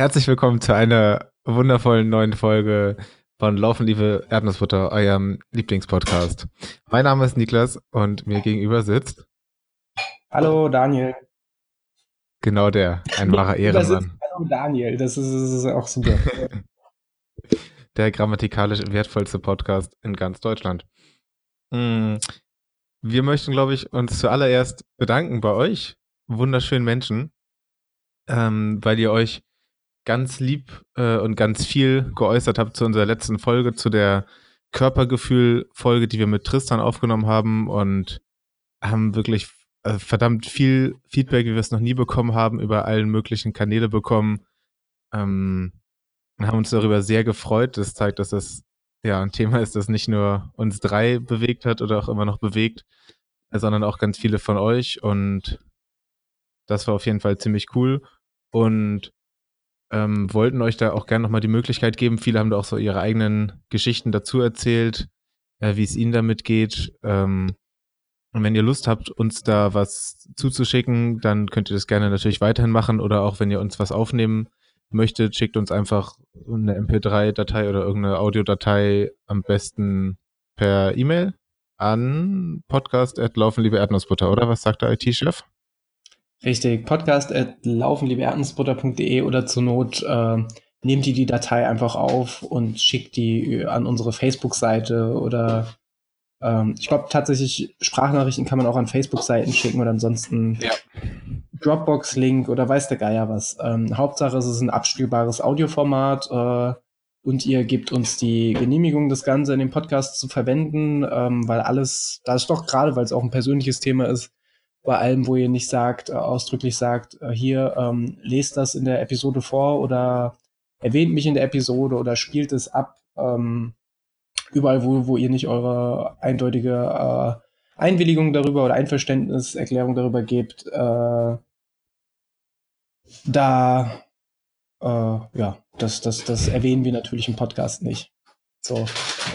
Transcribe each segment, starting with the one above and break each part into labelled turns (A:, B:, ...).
A: Herzlich willkommen zu einer wundervollen neuen Folge von Laufen, liebe Erdnussbutter, eurem Lieblingspodcast. Mein Name ist Niklas und mir gegenüber sitzt.
B: Hallo Daniel.
A: Genau der, ein wahrer Ehrenmann.
B: Hallo Daniel, das ist, das ist auch super.
A: der grammatikalisch wertvollste Podcast in ganz Deutschland. Hm, wir möchten, glaube ich, uns zuallererst bedanken bei euch, wunderschönen Menschen, ähm, weil ihr euch ganz lieb äh, und ganz viel geäußert habt zu unserer letzten Folge, zu der Körpergefühl-Folge, die wir mit Tristan aufgenommen haben und haben wirklich äh, verdammt viel Feedback, wie wir es noch nie bekommen haben, über allen möglichen Kanäle bekommen. Ähm, haben uns darüber sehr gefreut. Das zeigt, dass das ja ein Thema ist, das nicht nur uns drei bewegt hat oder auch immer noch bewegt, sondern auch ganz viele von euch. Und das war auf jeden Fall ziemlich cool. Und ähm, wollten euch da auch gerne nochmal die Möglichkeit geben. Viele haben da auch so ihre eigenen Geschichten dazu erzählt, äh, wie es ihnen damit geht. Ähm, und wenn ihr Lust habt, uns da was zuzuschicken, dann könnt ihr das gerne natürlich weiterhin machen oder auch wenn ihr uns was aufnehmen möchtet, schickt uns einfach eine MP3-Datei oder irgendeine Audiodatei am besten per E-Mail an podcast.laufen liebe Erdnussbutter, oder? Was sagt der IT-Chef?
B: Richtig, podcast at laufenliebeerdnussbutter.de oder zur Not äh, nehmt ihr die Datei einfach auf und schickt die an unsere Facebook-Seite oder ähm, ich glaube tatsächlich Sprachnachrichten kann man auch an Facebook-Seiten schicken oder ansonsten ja. Dropbox-Link oder weiß der Geier was. Ähm, Hauptsache es ist ein abspielbares Audioformat äh, und ihr gebt uns die Genehmigung, das Ganze in dem Podcast zu verwenden, ähm, weil alles, da ist doch gerade, weil es auch ein persönliches Thema ist, bei allem, wo ihr nicht sagt, äh, ausdrücklich sagt, äh, hier, ähm, lest das in der Episode vor oder erwähnt mich in der Episode oder spielt es ab, ähm, überall, wo, wo ihr nicht eure eindeutige äh, Einwilligung darüber oder Einverständniserklärung darüber gebt, äh, da, äh, ja, das, das, das erwähnen wir natürlich im Podcast nicht. So.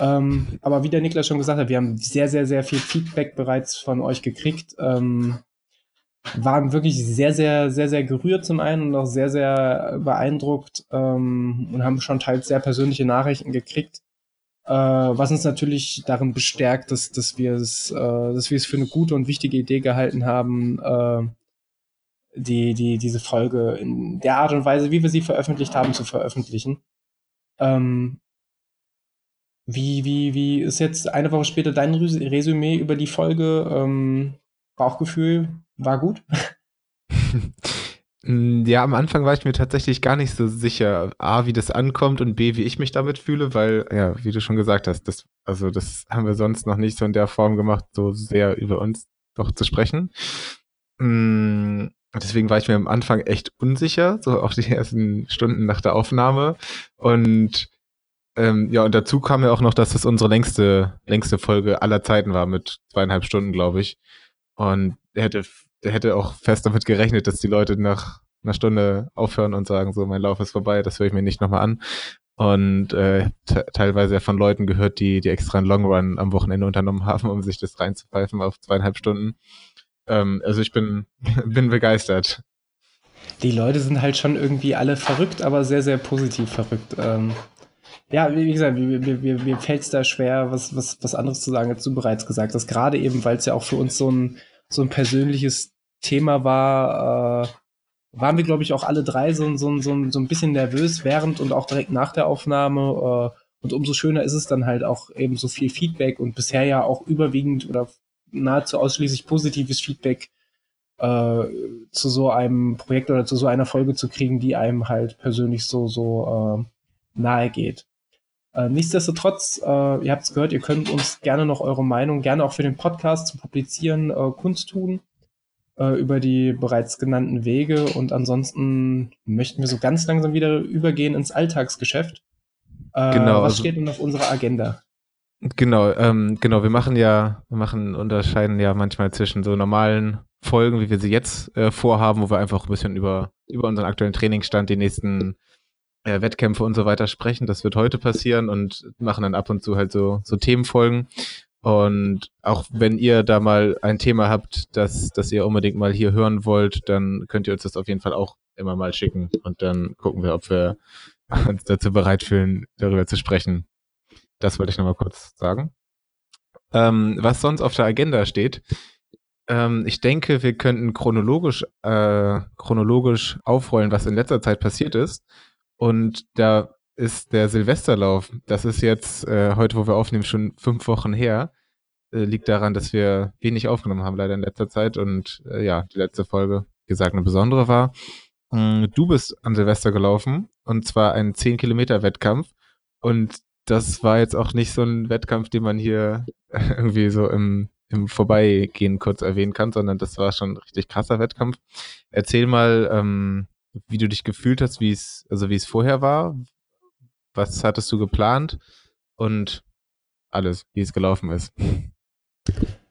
B: Ähm, aber wie der Niklas schon gesagt hat, wir haben sehr, sehr, sehr viel Feedback bereits von euch gekriegt. Ähm, waren wirklich sehr, sehr, sehr, sehr gerührt zum einen und auch sehr, sehr beeindruckt ähm, und haben schon teils sehr persönliche Nachrichten gekriegt, äh, was uns natürlich darin bestärkt, dass, dass wir es, äh, dass wir es für eine gute und wichtige Idee gehalten haben, äh, die, die, diese Folge in der Art und Weise, wie wir sie veröffentlicht haben, zu veröffentlichen. Ähm, wie, wie, wie ist jetzt eine Woche später dein Resümee über die Folge? Ähm, Bauchgefühl war gut?
A: Ja, am Anfang war ich mir tatsächlich gar nicht so sicher, A, wie das ankommt und B, wie ich mich damit fühle, weil, ja, wie du schon gesagt hast, das, also das haben wir sonst noch nicht so in der Form gemacht, so sehr über uns doch zu sprechen. Mm, deswegen war ich mir am Anfang echt unsicher, so auch die ersten Stunden nach der Aufnahme. Und ähm, ja, und dazu kam ja auch noch, dass das unsere längste, längste Folge aller Zeiten war, mit zweieinhalb Stunden, glaube ich. Und er hätte, der hätte auch fest damit gerechnet, dass die Leute nach einer Stunde aufhören und sagen, so, mein Lauf ist vorbei, das höre ich mir nicht nochmal an. Und äh, teilweise ja von Leuten gehört, die, die extra einen Long Run am Wochenende unternommen haben, um sich das reinzupfeifen auf zweieinhalb Stunden. Ähm, also ich bin, bin begeistert.
B: Die Leute sind halt schon irgendwie alle verrückt, aber sehr, sehr positiv verrückt. Ähm, ja, wie gesagt, mir, mir, mir fällt es da schwer, was, was, was anderes zu sagen, als du bereits gesagt hast. Gerade eben, weil es ja auch für uns so ein, so ein persönliches Thema war, äh, waren wir, glaube ich, auch alle drei so, so, so, so ein bisschen nervös während und auch direkt nach der Aufnahme. Äh, und umso schöner ist es dann halt auch eben so viel Feedback und bisher ja auch überwiegend oder nahezu ausschließlich positives Feedback äh, zu so einem Projekt oder zu so einer Folge zu kriegen, die einem halt persönlich so, so äh, nahe geht. Äh, nichtsdestotrotz, äh, ihr habt es gehört, ihr könnt uns gerne noch eure Meinung, gerne auch für den Podcast zu publizieren, äh, kundtun äh, über die bereits genannten Wege. Und ansonsten möchten wir so ganz langsam wieder übergehen ins Alltagsgeschäft. Äh, genau. Was also, steht denn auf unserer Agenda?
A: Genau, ähm, genau, wir machen ja, wir machen, unterscheiden ja manchmal zwischen so normalen Folgen, wie wir sie jetzt vorhaben, wo wir einfach ein bisschen über, über unseren aktuellen Trainingsstand, die nächsten äh, Wettkämpfe und so weiter sprechen. Das wird heute passieren und machen dann ab und zu halt so, so Themenfolgen. Und auch wenn ihr da mal ein Thema habt, das, das ihr unbedingt mal hier hören wollt, dann könnt ihr uns das auf jeden Fall auch immer mal schicken. Und dann gucken wir, ob wir uns dazu bereit fühlen, darüber zu sprechen. Das wollte ich nochmal kurz sagen. Ähm, was sonst auf der Agenda steht, ähm, ich denke, wir könnten chronologisch, äh, chronologisch aufrollen, was in letzter Zeit passiert ist. Und da ist der Silvesterlauf. Das ist jetzt äh, heute, wo wir aufnehmen, schon fünf Wochen her. Äh, liegt daran, dass wir wenig aufgenommen haben, leider in letzter Zeit. Und äh, ja, die letzte Folge, wie gesagt, eine besondere war. Ähm, du bist an Silvester gelaufen und zwar ein 10-Kilometer-Wettkampf. Und das war jetzt auch nicht so ein Wettkampf, den man hier irgendwie so im, im Vorbeigehen kurz erwähnen kann, sondern das war schon ein richtig krasser Wettkampf. Erzähl mal, ähm, wie du dich gefühlt hast, wie es, also wie es vorher war, was hattest du geplant und alles, wie es gelaufen ist.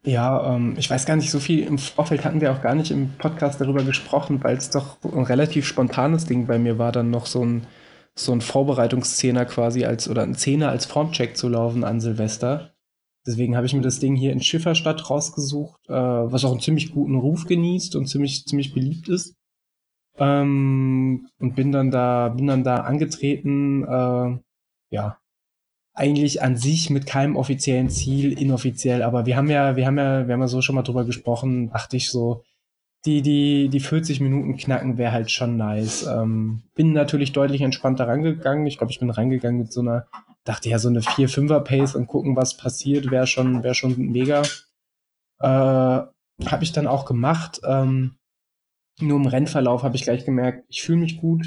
B: Ja, ähm, ich weiß gar nicht, so viel im Vorfeld hatten wir auch gar nicht im Podcast darüber gesprochen, weil es doch ein relativ spontanes Ding bei mir war, dann noch so ein, so ein Vorbereitungszehner quasi als oder ein Zehner als Formcheck zu laufen an Silvester. Deswegen habe ich mir das Ding hier in Schifferstadt rausgesucht, äh, was auch einen ziemlich guten Ruf genießt und ziemlich, ziemlich beliebt ist. Ähm, und bin dann da, bin dann da angetreten, äh, ja, eigentlich an sich mit keinem offiziellen Ziel, inoffiziell, aber wir haben ja, wir haben ja, wir haben ja so schon mal drüber gesprochen, dachte ich so, die, die, die 40 Minuten knacken wäre halt schon nice. Ähm, bin natürlich deutlich entspannter rangegangen. Ich glaube, ich bin reingegangen mit so einer, dachte ja, so eine 4-5er Pace und gucken, was passiert, wäre schon, wäre schon mega. Äh, habe ich dann auch gemacht. Ähm, nur im Rennverlauf habe ich gleich gemerkt, ich fühle mich gut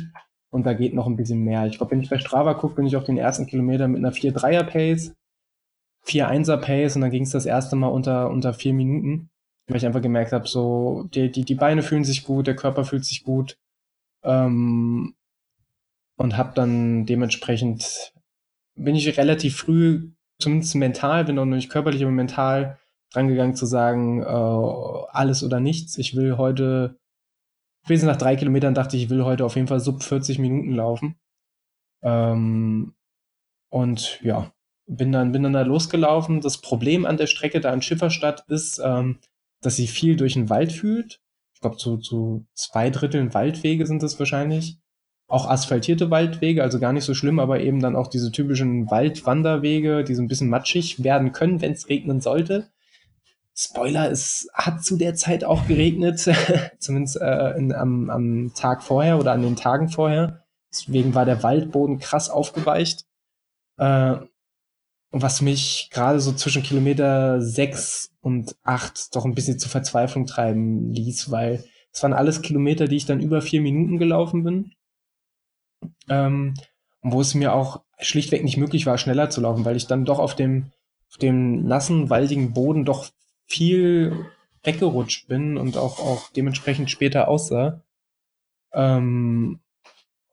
B: und da geht noch ein bisschen mehr. Ich glaube, wenn ich bei Strava gucke, bin ich auf den ersten Kilometer mit einer 4-3er Pace, 4-1er Pace und dann ging es das erste Mal unter, unter vier Minuten, weil ich einfach gemerkt habe, so, die, die, die Beine fühlen sich gut, der Körper fühlt sich gut ähm, und habe dann dementsprechend, bin ich relativ früh, zumindest mental, wenn noch nicht körperlich, aber mental drangegangen zu sagen, äh, alles oder nichts. Ich will heute spätestens nach drei Kilometern dachte ich, ich will heute auf jeden Fall sub 40 Minuten laufen. Ähm, und ja, bin dann, bin dann da losgelaufen. Das Problem an der Strecke da in Schifferstadt ist, ähm, dass sie viel durch den Wald fühlt. Ich glaube, zu, zu zwei Dritteln Waldwege sind es wahrscheinlich. Auch asphaltierte Waldwege, also gar nicht so schlimm, aber eben dann auch diese typischen Waldwanderwege, die so ein bisschen matschig werden können, wenn es regnen sollte. Spoiler, es hat zu der Zeit auch geregnet, zumindest äh, in, am, am Tag vorher oder an den Tagen vorher. Deswegen war der Waldboden krass aufgeweicht. Äh, was mich gerade so zwischen Kilometer sechs und acht doch ein bisschen zur Verzweiflung treiben ließ, weil es waren alles Kilometer, die ich dann über vier Minuten gelaufen bin. Ähm, wo es mir auch schlichtweg nicht möglich war, schneller zu laufen, weil ich dann doch auf dem, auf dem nassen, waldigen Boden doch viel weggerutscht bin und auch, auch dementsprechend später aussah. Ähm,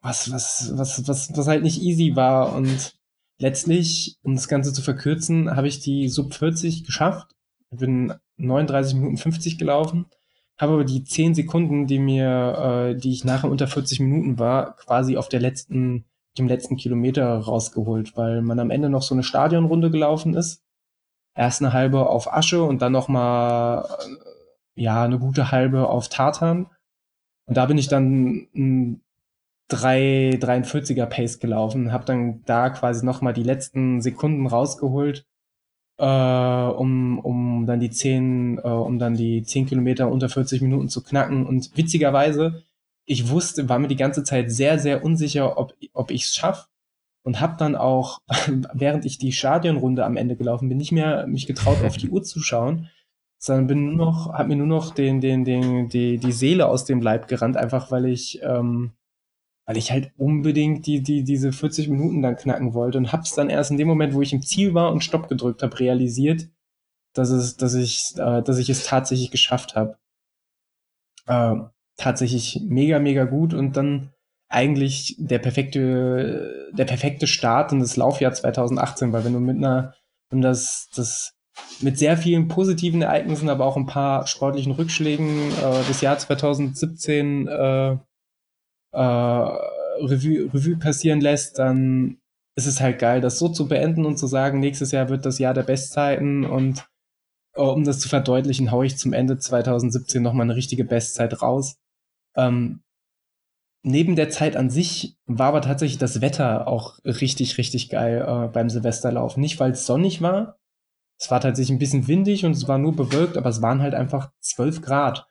B: was, was, was, was, was halt nicht easy war. Und letztlich, um das Ganze zu verkürzen, habe ich die Sub 40 geschafft. Ich bin 39 Minuten 50 gelaufen, habe aber die 10 Sekunden, die mir, äh, die ich nachher unter 40 Minuten war, quasi auf der letzten, dem letzten Kilometer rausgeholt, weil man am Ende noch so eine Stadionrunde gelaufen ist erst eine halbe auf Asche und dann noch mal ja eine gute halbe auf Tartan. Und da bin ich dann ein 3, 43er Pace gelaufen, habe dann da quasi noch mal die letzten Sekunden rausgeholt, äh, um, um dann die 10, äh, um dann die 10 Kilometer unter 40 Minuten zu knacken. Und witzigerweise, ich wusste, war mir die ganze Zeit sehr, sehr unsicher, ob, ob ich es schaffe und habe dann auch, während ich die Stadionrunde am Ende gelaufen bin, nicht mehr mich getraut, auf die Uhr zu schauen, sondern bin nur noch, habe mir nur noch den, den, den, die, die Seele aus dem Leib gerannt, einfach weil ich, ähm, weil ich halt unbedingt die, die, diese 40 Minuten dann knacken wollte und hab's dann erst in dem Moment, wo ich im Ziel war und Stopp gedrückt habe, realisiert, dass es, dass ich, äh, dass ich es tatsächlich geschafft habe. Äh, tatsächlich mega, mega gut und dann eigentlich der perfekte, der perfekte Start in das Laufjahr 2018, weil wenn du mit einer, wenn das, das mit sehr vielen positiven Ereignissen, aber auch ein paar sportlichen Rückschlägen äh, das Jahr 2017 äh, äh, Revue, Revue passieren lässt, dann ist es halt geil, das so zu beenden und zu sagen, nächstes Jahr wird das Jahr der Bestzeiten und oh, um das zu verdeutlichen, haue ich zum Ende 2017 nochmal eine richtige Bestzeit raus. Ähm, neben der Zeit an sich war aber tatsächlich das Wetter auch richtig, richtig geil äh, beim Silvesterlauf. Nicht, weil es sonnig war. Es war tatsächlich ein bisschen windig und es war nur bewölkt, aber es waren halt einfach 12 Grad.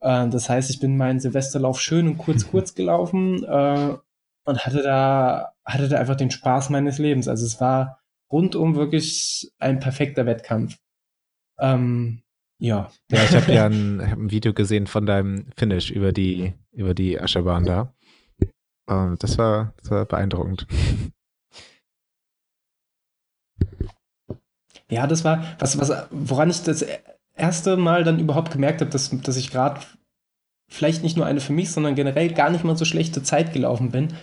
B: Äh, das heißt, ich bin meinen Silvesterlauf schön und kurz, kurz gelaufen äh, und hatte da, hatte da einfach den Spaß meines Lebens. Also es war rundum wirklich ein perfekter Wettkampf. Ähm, ja.
A: Ja, ich habe ja ein, hab ein, Video gesehen von deinem Finish über die, über die Ascherbahn da. Und das war, das war beeindruckend.
B: Ja, das war, was, was, woran ich das erste Mal dann überhaupt gemerkt habe, dass, dass ich gerade vielleicht nicht nur eine für mich, sondern generell gar nicht mal so schlechte Zeit gelaufen bin,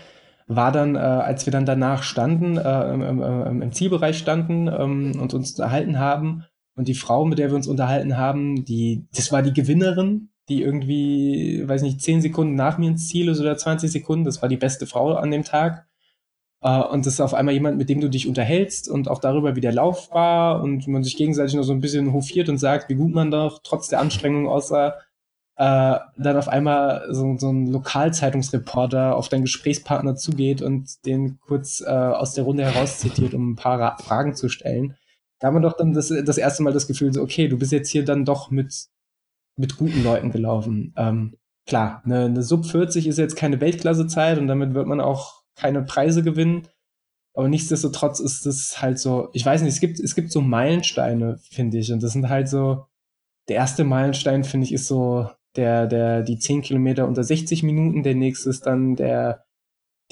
B: war dann, äh, als wir dann danach standen, äh, im, im, im, Zielbereich standen ähm, und uns unterhalten haben und die Frau, mit der wir uns unterhalten haben, die, das war die Gewinnerin, die irgendwie, weiß nicht, zehn Sekunden nach mir ins Ziel ist oder 20 Sekunden. Das war die beste Frau an dem Tag. Uh, und das ist auf einmal jemand, mit dem du dich unterhältst und auch darüber, wie der Lauf war und man sich gegenseitig noch so ein bisschen hofiert und sagt, wie gut man doch trotz der Anstrengung aussah. Uh, dann auf einmal so, so ein Lokalzeitungsreporter auf deinen Gesprächspartner zugeht und den kurz uh, aus der Runde herauszitiert, um ein paar Ra Fragen zu stellen da hat man doch dann das, das erste Mal das Gefühl, so, okay, du bist jetzt hier dann doch mit, mit guten Leuten gelaufen. Ähm, klar, eine, eine Sub 40 ist jetzt keine Weltklassezeit und damit wird man auch keine Preise gewinnen. Aber nichtsdestotrotz ist es halt so, ich weiß nicht, es gibt, es gibt so Meilensteine, finde ich. Und das sind halt so, der erste Meilenstein, finde ich, ist so der, der, die 10 Kilometer unter 60 Minuten. Der nächste ist dann der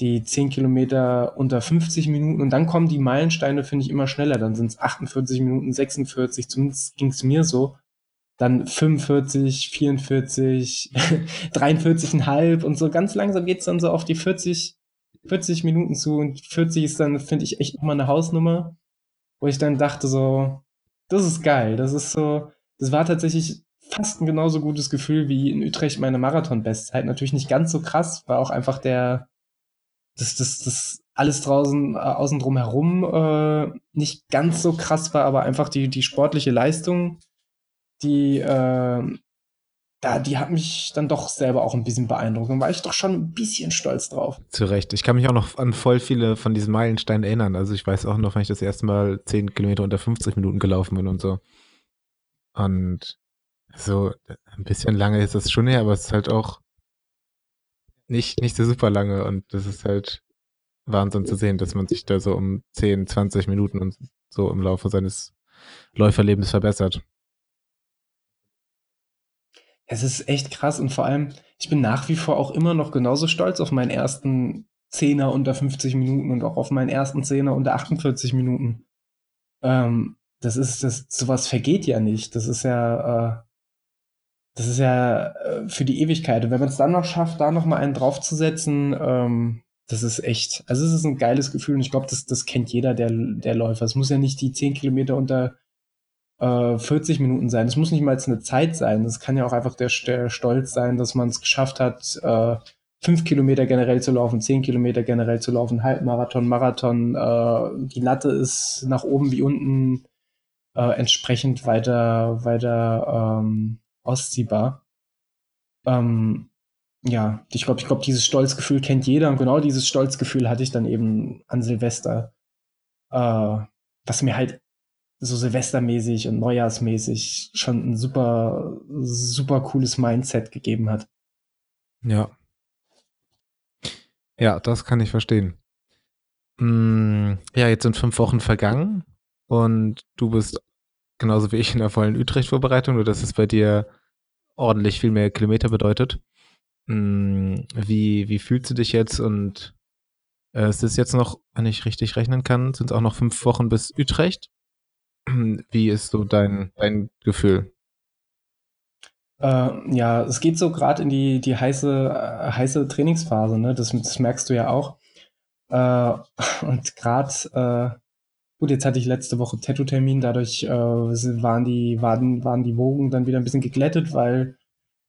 B: die 10 Kilometer unter 50 Minuten und dann kommen die Meilensteine, finde ich, immer schneller. Dann sind es 48 Minuten, 46, zumindest ging es mir so. Dann 45, 44, 43,5 und so ganz langsam geht es dann so auf die 40, 40 Minuten zu und 40 ist dann, finde ich, echt nochmal eine Hausnummer, wo ich dann dachte so, das ist geil, das ist so, das war tatsächlich fast ein genauso gutes Gefühl wie in Utrecht meine Marathon-Bestzeit. Natürlich nicht ganz so krass, war auch einfach der, das, das, das alles draußen, äh, außen drum herum äh, nicht ganz so krass war, aber einfach die, die sportliche Leistung, die, äh, da, die hat mich dann doch selber auch ein bisschen beeindruckt und war ich doch schon ein bisschen stolz drauf.
A: Zu Recht. Ich kann mich auch noch an voll viele von diesen Meilensteinen erinnern. Also ich weiß auch noch, wenn ich das erste Mal 10 Kilometer unter 50 Minuten gelaufen bin und so. Und so ein bisschen lange ist das schon her, aber es ist halt auch nicht, nicht so super lange und das ist halt Wahnsinn zu sehen, dass man sich da so um 10, 20 Minuten und so im Laufe seines Läuferlebens verbessert.
B: Es ist echt krass und vor allem, ich bin nach wie vor auch immer noch genauso stolz auf meinen ersten Zehner unter 50 Minuten und auch auf meinen ersten Zehner unter 48 Minuten. Ähm, das ist, das, sowas vergeht ja nicht. Das ist ja, äh, das ist ja äh, für die Ewigkeit. Und wenn man es dann noch schafft, da noch mal einen draufzusetzen, ähm, das ist echt, also es ist ein geiles Gefühl und ich glaube, das, das kennt jeder der, der Läufer. Es muss ja nicht die 10 Kilometer unter äh, 40 Minuten sein. Es muss nicht mal eine Zeit sein. Es kann ja auch einfach der, der Stolz sein, dass man es geschafft hat, äh, 5 Kilometer generell zu laufen, 10 Kilometer generell zu laufen, Halbmarathon, Marathon. Äh, die Latte ist nach oben wie unten äh, entsprechend weiter, weiter ähm, ausziehbar. Ähm, ja, ich glaube, ich glaube, dieses Stolzgefühl kennt jeder und genau dieses Stolzgefühl hatte ich dann eben an Silvester, äh, was mir halt so silvestermäßig und neujahrsmäßig schon ein super, super cooles Mindset gegeben hat.
A: Ja. Ja, das kann ich verstehen. Mm, ja, jetzt sind fünf Wochen vergangen und du bist genauso wie ich in der vollen Utrecht-Vorbereitung, nur dass es bei dir ordentlich viel mehr Kilometer bedeutet. Hm, wie, wie fühlst du dich jetzt und äh, es ist jetzt noch, wenn ich richtig rechnen kann, sind es auch noch fünf Wochen bis Utrecht. Wie ist so dein, dein Gefühl?
B: Äh, ja, es geht so gerade in die, die heiße, äh, heiße Trainingsphase, ne? Das, das merkst du ja auch. Äh, und gerade äh, Gut, jetzt hatte ich letzte Woche Tattoo-Termin, dadurch äh, waren, die, waren, waren die Wogen dann wieder ein bisschen geglättet, weil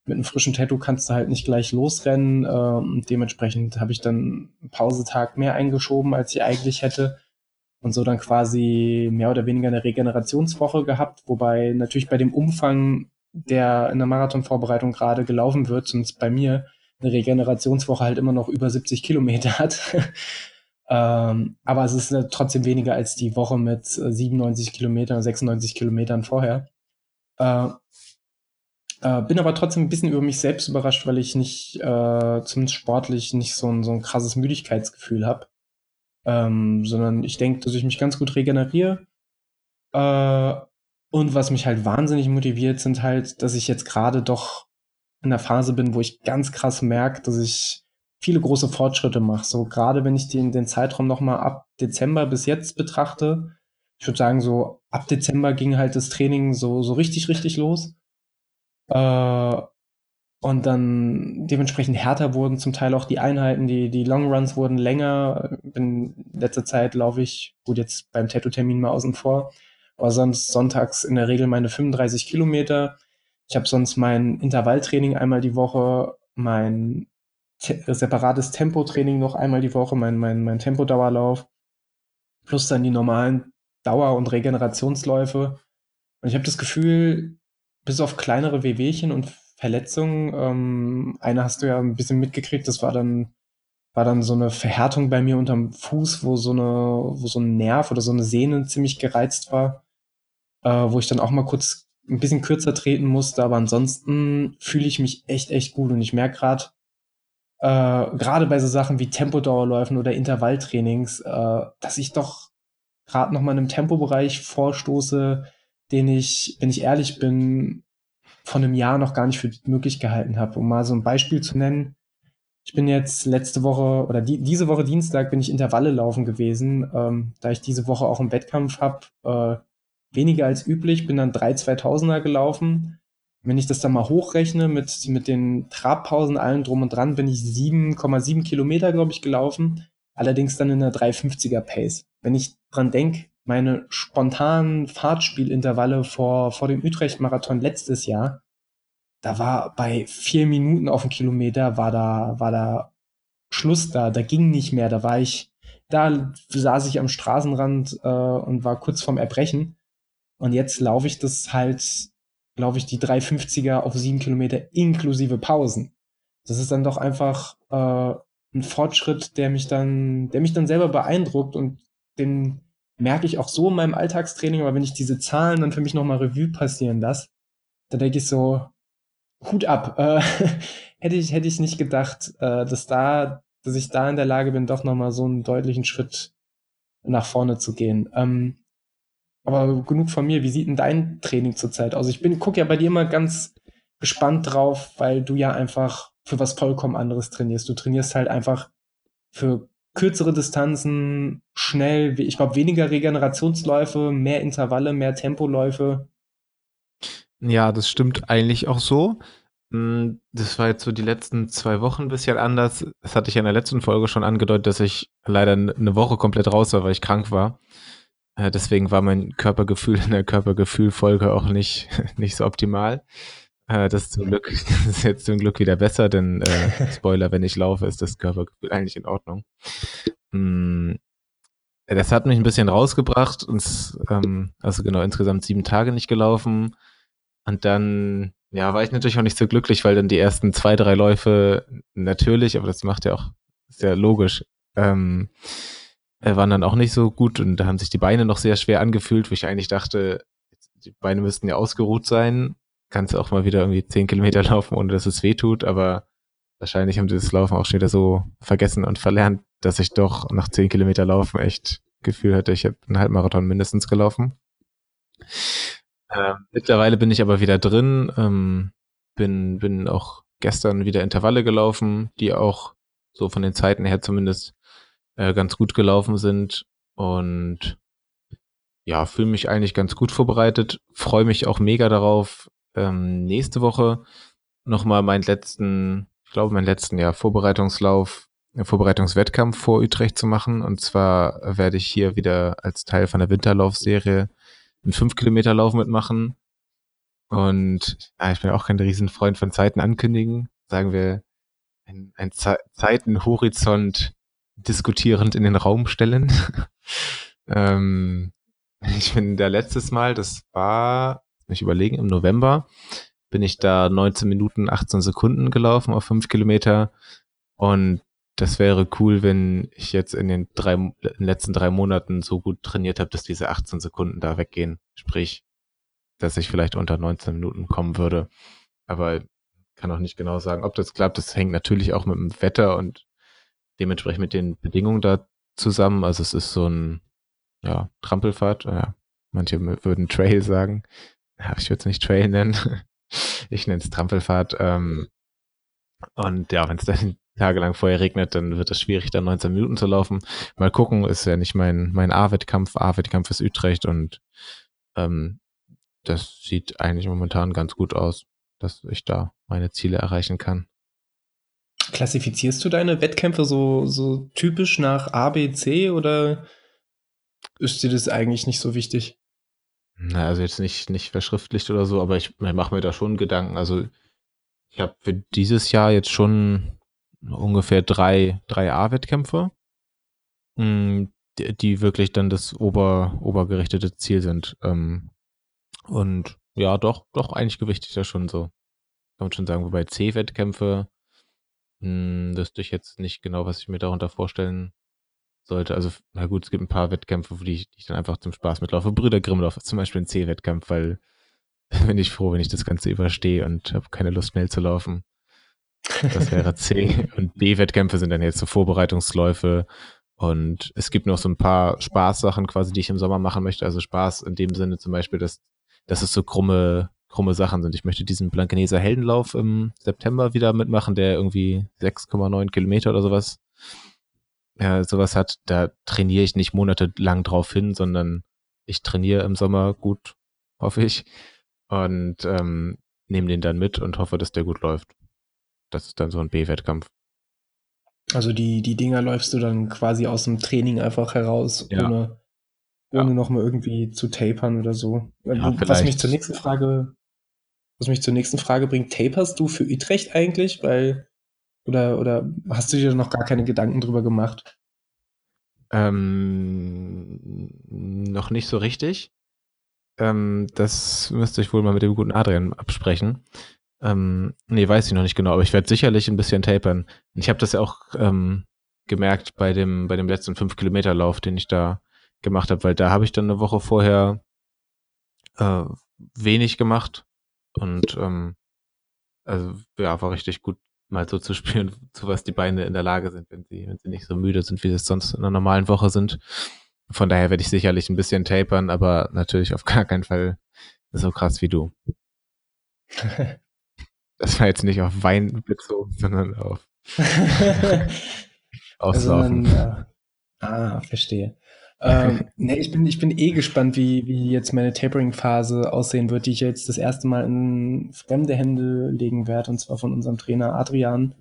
B: mit einem frischen Tattoo kannst du halt nicht gleich losrennen. Äh, dementsprechend habe ich dann einen Pausetag mehr eingeschoben, als ich eigentlich hätte. Und so dann quasi mehr oder weniger eine Regenerationswoche gehabt, wobei natürlich bei dem Umfang, der in der Marathonvorbereitung gerade gelaufen wird, zumindest bei mir, eine Regenerationswoche halt immer noch über 70 Kilometer hat. ähm, aber es ist trotzdem weniger als die Woche mit 97 Kilometern, 96 Kilometern vorher. Äh, äh, bin aber trotzdem ein bisschen über mich selbst überrascht, weil ich nicht, äh, zumindest sportlich, nicht so ein, so ein krasses Müdigkeitsgefühl habe. Ähm, sondern ich denke, dass ich mich ganz gut regeneriere. Äh, und was mich halt wahnsinnig motiviert, sind halt, dass ich jetzt gerade doch in der Phase bin, wo ich ganz krass merke, dass ich viele große Fortschritte mache. So gerade wenn ich den, den Zeitraum nochmal ab Dezember bis jetzt betrachte, ich würde sagen, so ab Dezember ging halt das Training so, so richtig, richtig los. Äh, und dann dementsprechend härter wurden zum Teil auch die Einheiten, die, die Long Runs wurden länger. In letzter Zeit laufe ich, gut, jetzt beim Tattoo-Termin mal außen vor, aber sonst sonntags in der Regel meine 35 Kilometer. Ich habe sonst mein Intervalltraining einmal die Woche, mein te separates Tempotraining noch einmal die Woche, mein, mein, mein Tempodauerlauf, plus dann die normalen Dauer- und Regenerationsläufe. Und ich habe das Gefühl, bis auf kleinere Wehwehchen und Verletzungen, ähm, eine hast du ja ein bisschen mitgekriegt, das war dann, war dann so eine Verhärtung bei mir unterm Fuß, wo so eine, wo so ein Nerv oder so eine Sehne ziemlich gereizt war, äh, wo ich dann auch mal kurz ein bisschen kürzer treten musste, aber ansonsten fühle ich mich echt, echt gut und ich merke gerade, äh, gerade bei so Sachen wie Tempodauerläufen oder Intervalltrainings, äh, dass ich doch gerade noch mal in einem Tempobereich vorstoße, den ich, wenn ich ehrlich bin, von einem Jahr noch gar nicht für möglich gehalten habe. Um mal so ein Beispiel zu nennen. Ich bin jetzt letzte Woche oder die, diese Woche Dienstag bin ich Intervalle laufen gewesen, ähm, da ich diese Woche auch einen Wettkampf habe. Äh, weniger als üblich, bin dann drei 2000er gelaufen. Wenn ich das dann mal hochrechne mit, mit den Trabpausen, allen drum und dran, bin ich 7,7 Kilometer, glaube ich, gelaufen. Allerdings dann in einer 350er Pace. Wenn ich dran denke, meine spontanen Fahrtspielintervalle vor, vor dem Utrecht-Marathon letztes Jahr, da war bei vier Minuten auf dem Kilometer, war da, war da Schluss da, da ging nicht mehr, da war ich, da saß ich am Straßenrand äh, und war kurz vorm Erbrechen. Und jetzt laufe ich das halt, laufe ich die 350er auf sieben Kilometer inklusive Pausen. Das ist dann doch einfach äh, ein Fortschritt, der mich dann, der mich dann selber beeindruckt und den merke ich auch so in meinem Alltagstraining, aber wenn ich diese Zahlen dann für mich nochmal Revue passieren lasse, dann denke ich so, Hut ab. Äh, hätte ich, hätte ich nicht gedacht, äh, dass da, dass ich da in der Lage bin, doch nochmal so einen deutlichen Schritt nach vorne zu gehen. Ähm, aber genug von mir. Wie sieht denn dein Training zurzeit aus? Ich bin, guck ja bei dir immer ganz gespannt drauf, weil du ja einfach für was vollkommen anderes trainierst. Du trainierst halt einfach für kürzere Distanzen, schnell, ich glaube weniger Regenerationsläufe, mehr Intervalle, mehr Tempoläufe.
A: Ja, das stimmt eigentlich auch so. Hm, das war jetzt so die letzten zwei Wochen ein bisschen anders. Das hatte ich ja in der letzten Folge schon angedeutet, dass ich leider eine Woche komplett raus war, weil ich krank war. Äh, deswegen war mein Körpergefühl in der Körpergefühl-Folge auch nicht, nicht so optimal. Äh, das, ist zum Glück, das ist jetzt zum Glück wieder besser, denn äh, Spoiler, wenn ich laufe, ist das Körpergefühl eigentlich in Ordnung. Mm, das hat mich ein bisschen rausgebracht, und, ähm, also genau insgesamt sieben Tage nicht gelaufen. Und dann, ja, war ich natürlich auch nicht so glücklich, weil dann die ersten zwei, drei Läufe natürlich, aber das macht ja auch, ist ja logisch, ähm, äh, waren dann auch nicht so gut und da haben sich die Beine noch sehr schwer angefühlt, wo ich eigentlich dachte, die Beine müssten ja ausgeruht sein kannst du auch mal wieder irgendwie zehn Kilometer laufen, ohne dass es weh tut, aber wahrscheinlich haben sie das Laufen auch schon wieder so vergessen und verlernt, dass ich doch nach zehn Kilometer Laufen echt Gefühl hatte, ich habe einen Halbmarathon mindestens gelaufen. Ähm, mittlerweile bin ich aber wieder drin, ähm, bin, bin auch gestern wieder Intervalle gelaufen, die auch so von den Zeiten her zumindest äh, ganz gut gelaufen sind und ja, fühle mich eigentlich ganz gut vorbereitet, freue mich auch mega darauf, ähm, nächste Woche nochmal meinen letzten, ich glaube, meinen letzten ja, Vorbereitungslauf, äh, Vorbereitungswettkampf vor Utrecht zu machen. Und zwar werde ich hier wieder als Teil von der Winterlaufserie einen 5 Kilometer Lauf mitmachen. Und ja, ich bin auch kein Riesenfreund von Zeiten ankündigen. Sagen wir, ein, ein Ze Zeitenhorizont diskutierend in den Raum stellen. ähm, ich bin da letztes Mal, das war, mich überlegen, im November, bin ich da 19 Minuten 18 Sekunden gelaufen auf 5 Kilometer. Und das wäre cool, wenn ich jetzt in den, drei, in den letzten drei Monaten so gut trainiert habe, dass diese 18 Sekunden da weggehen. Sprich, dass ich vielleicht unter 19 Minuten kommen würde. Aber kann auch nicht genau sagen, ob das klappt. Das hängt natürlich auch mit dem Wetter und dementsprechend mit den Bedingungen da zusammen. Also es ist so ein ja, Trampelfahrt. Ja, manche würden Trail sagen. Ja, ich würde es nicht Trail nennen. ich nenne es Trampelfahrt. Ähm, und ja, wenn es dann tagelang vorher regnet, dann wird es schwierig, da 19 Minuten zu laufen. Mal gucken, ist ja nicht mein, mein A-Wettkampf. A-Wettkampf ist Utrecht und ähm, das sieht eigentlich momentan ganz gut aus, dass ich da meine Ziele erreichen kann.
B: Klassifizierst du deine Wettkämpfe so, so typisch nach A, B, C oder ist dir das eigentlich nicht so wichtig?
A: Na, also jetzt nicht, nicht verschriftlicht oder so, aber ich, ich mache mir da schon Gedanken. Also ich habe für dieses Jahr jetzt schon ungefähr drei, drei A-Wettkämpfe, hm, die, wirklich dann das ober, obergerichtete Ziel sind. Ähm, und ja, doch, doch, eigentlich gewichtig das schon so. Kann man schon sagen, wobei C-Wettkämpfe, hm, wüsste ich jetzt nicht genau, was ich mir darunter vorstellen sollte. Also, na gut, es gibt ein paar Wettkämpfe, die ich, die ich dann einfach zum Spaß mitlaufe. Brüder Grimmlauf ist zum Beispiel ein C-Wettkampf, weil bin ich froh, wenn ich das Ganze überstehe und habe keine Lust, schnell zu laufen. Das wäre C. Und B-Wettkämpfe sind dann jetzt so Vorbereitungsläufe. Und es gibt noch so ein paar Spaßsachen quasi, die ich im Sommer machen möchte. Also Spaß in dem Sinne zum Beispiel, dass, dass es so krumme, krumme Sachen sind. Ich möchte diesen Blankeneser Heldenlauf im September wieder mitmachen, der irgendwie 6,9 Kilometer oder sowas, ja, sowas hat. Da trainiere ich nicht monatelang drauf hin, sondern ich trainiere im Sommer gut, hoffe ich. Und ähm, nehme den dann mit und hoffe, dass der gut läuft. Das ist dann so ein B-Wettkampf.
B: Also die, die Dinger läufst du dann quasi aus dem Training einfach heraus, ja. ohne, ohne ja. nochmal irgendwie zu tapern oder so. Ja, was mich zur nächsten Frage, was mich zur nächsten Frage bringt, taperst du für Utrecht eigentlich? Weil, oder, oder hast du dir noch gar keine Gedanken drüber gemacht?
A: Ähm, noch nicht so richtig. Ähm, das müsste ich wohl mal mit dem guten Adrian absprechen. Ähm, nee, weiß ich noch nicht genau, aber ich werde sicherlich ein bisschen tapern. Ich habe das ja auch ähm, gemerkt bei dem, bei dem letzten 5-Kilometer-Lauf, den ich da gemacht habe, weil da habe ich dann eine Woche vorher äh, wenig gemacht und ähm, also ja, war richtig gut mal so zu spüren, zu was die Beine in der Lage sind, wenn sie, wenn sie nicht so müde sind, wie sie es sonst in einer normalen Woche sind. Von daher werde ich sicherlich ein bisschen tapern, aber natürlich auf gar keinen Fall so krass wie du. Das war jetzt nicht auf Wein bezogen, sondern auf
B: Auslaufen. Also man, äh, ah, verstehe. Ähm, nee, ich bin, ich bin eh gespannt, wie, wie jetzt meine Tapering-Phase aussehen wird, die ich jetzt das erste Mal in fremde Hände legen werde, und zwar von unserem Trainer Adrian.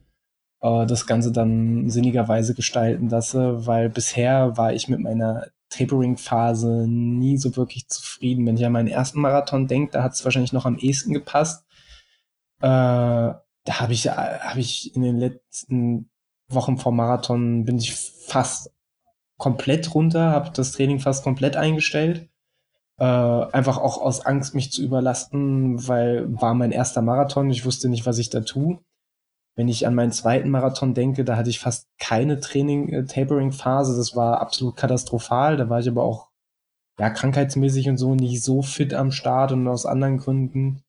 B: Äh, das Ganze dann sinnigerweise gestalten lasse, weil bisher war ich mit meiner Tapering-Phase nie so wirklich zufrieden. Wenn ich an meinen ersten Marathon denke, da hat es wahrscheinlich noch am ehesten gepasst. Äh, da habe ich, hab ich in den letzten Wochen vor Marathon bin ich fast komplett runter, habe das Training fast komplett eingestellt. Äh, einfach auch aus Angst, mich zu überlasten, weil war mein erster Marathon, ich wusste nicht, was ich da tue. Wenn ich an meinen zweiten Marathon denke, da hatte ich fast keine Training, äh. Das war absolut katastrophal. Da war ich aber auch ja, krankheitsmäßig und so nicht so fit am Start und aus anderen Gründen.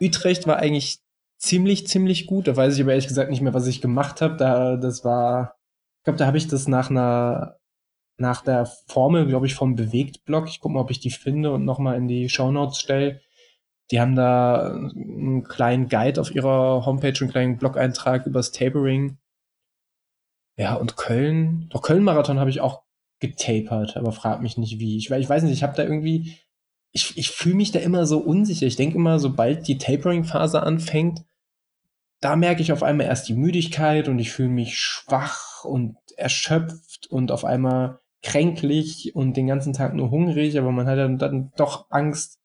B: Utrecht war eigentlich ziemlich, ziemlich gut. Da weiß ich aber ehrlich gesagt nicht mehr, was ich gemacht habe. Da, das war, ich glaube, da habe ich das nach einer, nach der Formel, glaube ich, vom Bewegt-Blog. Ich gucke mal, ob ich die finde und nochmal in die Shownotes stelle. Die haben da einen kleinen Guide auf ihrer Homepage, einen kleinen Blog-Eintrag übers Tapering. Ja, und Köln, doch Köln-Marathon habe ich auch getapert, aber frag mich nicht wie. Ich, ich weiß nicht, ich habe da irgendwie, ich, ich fühle mich da immer so unsicher. Ich denke immer, sobald die Tapering-Phase anfängt, da merke ich auf einmal erst die Müdigkeit und ich fühle mich schwach und erschöpft und auf einmal kränklich und den ganzen Tag nur hungrig, aber man hat dann, dann doch Angst,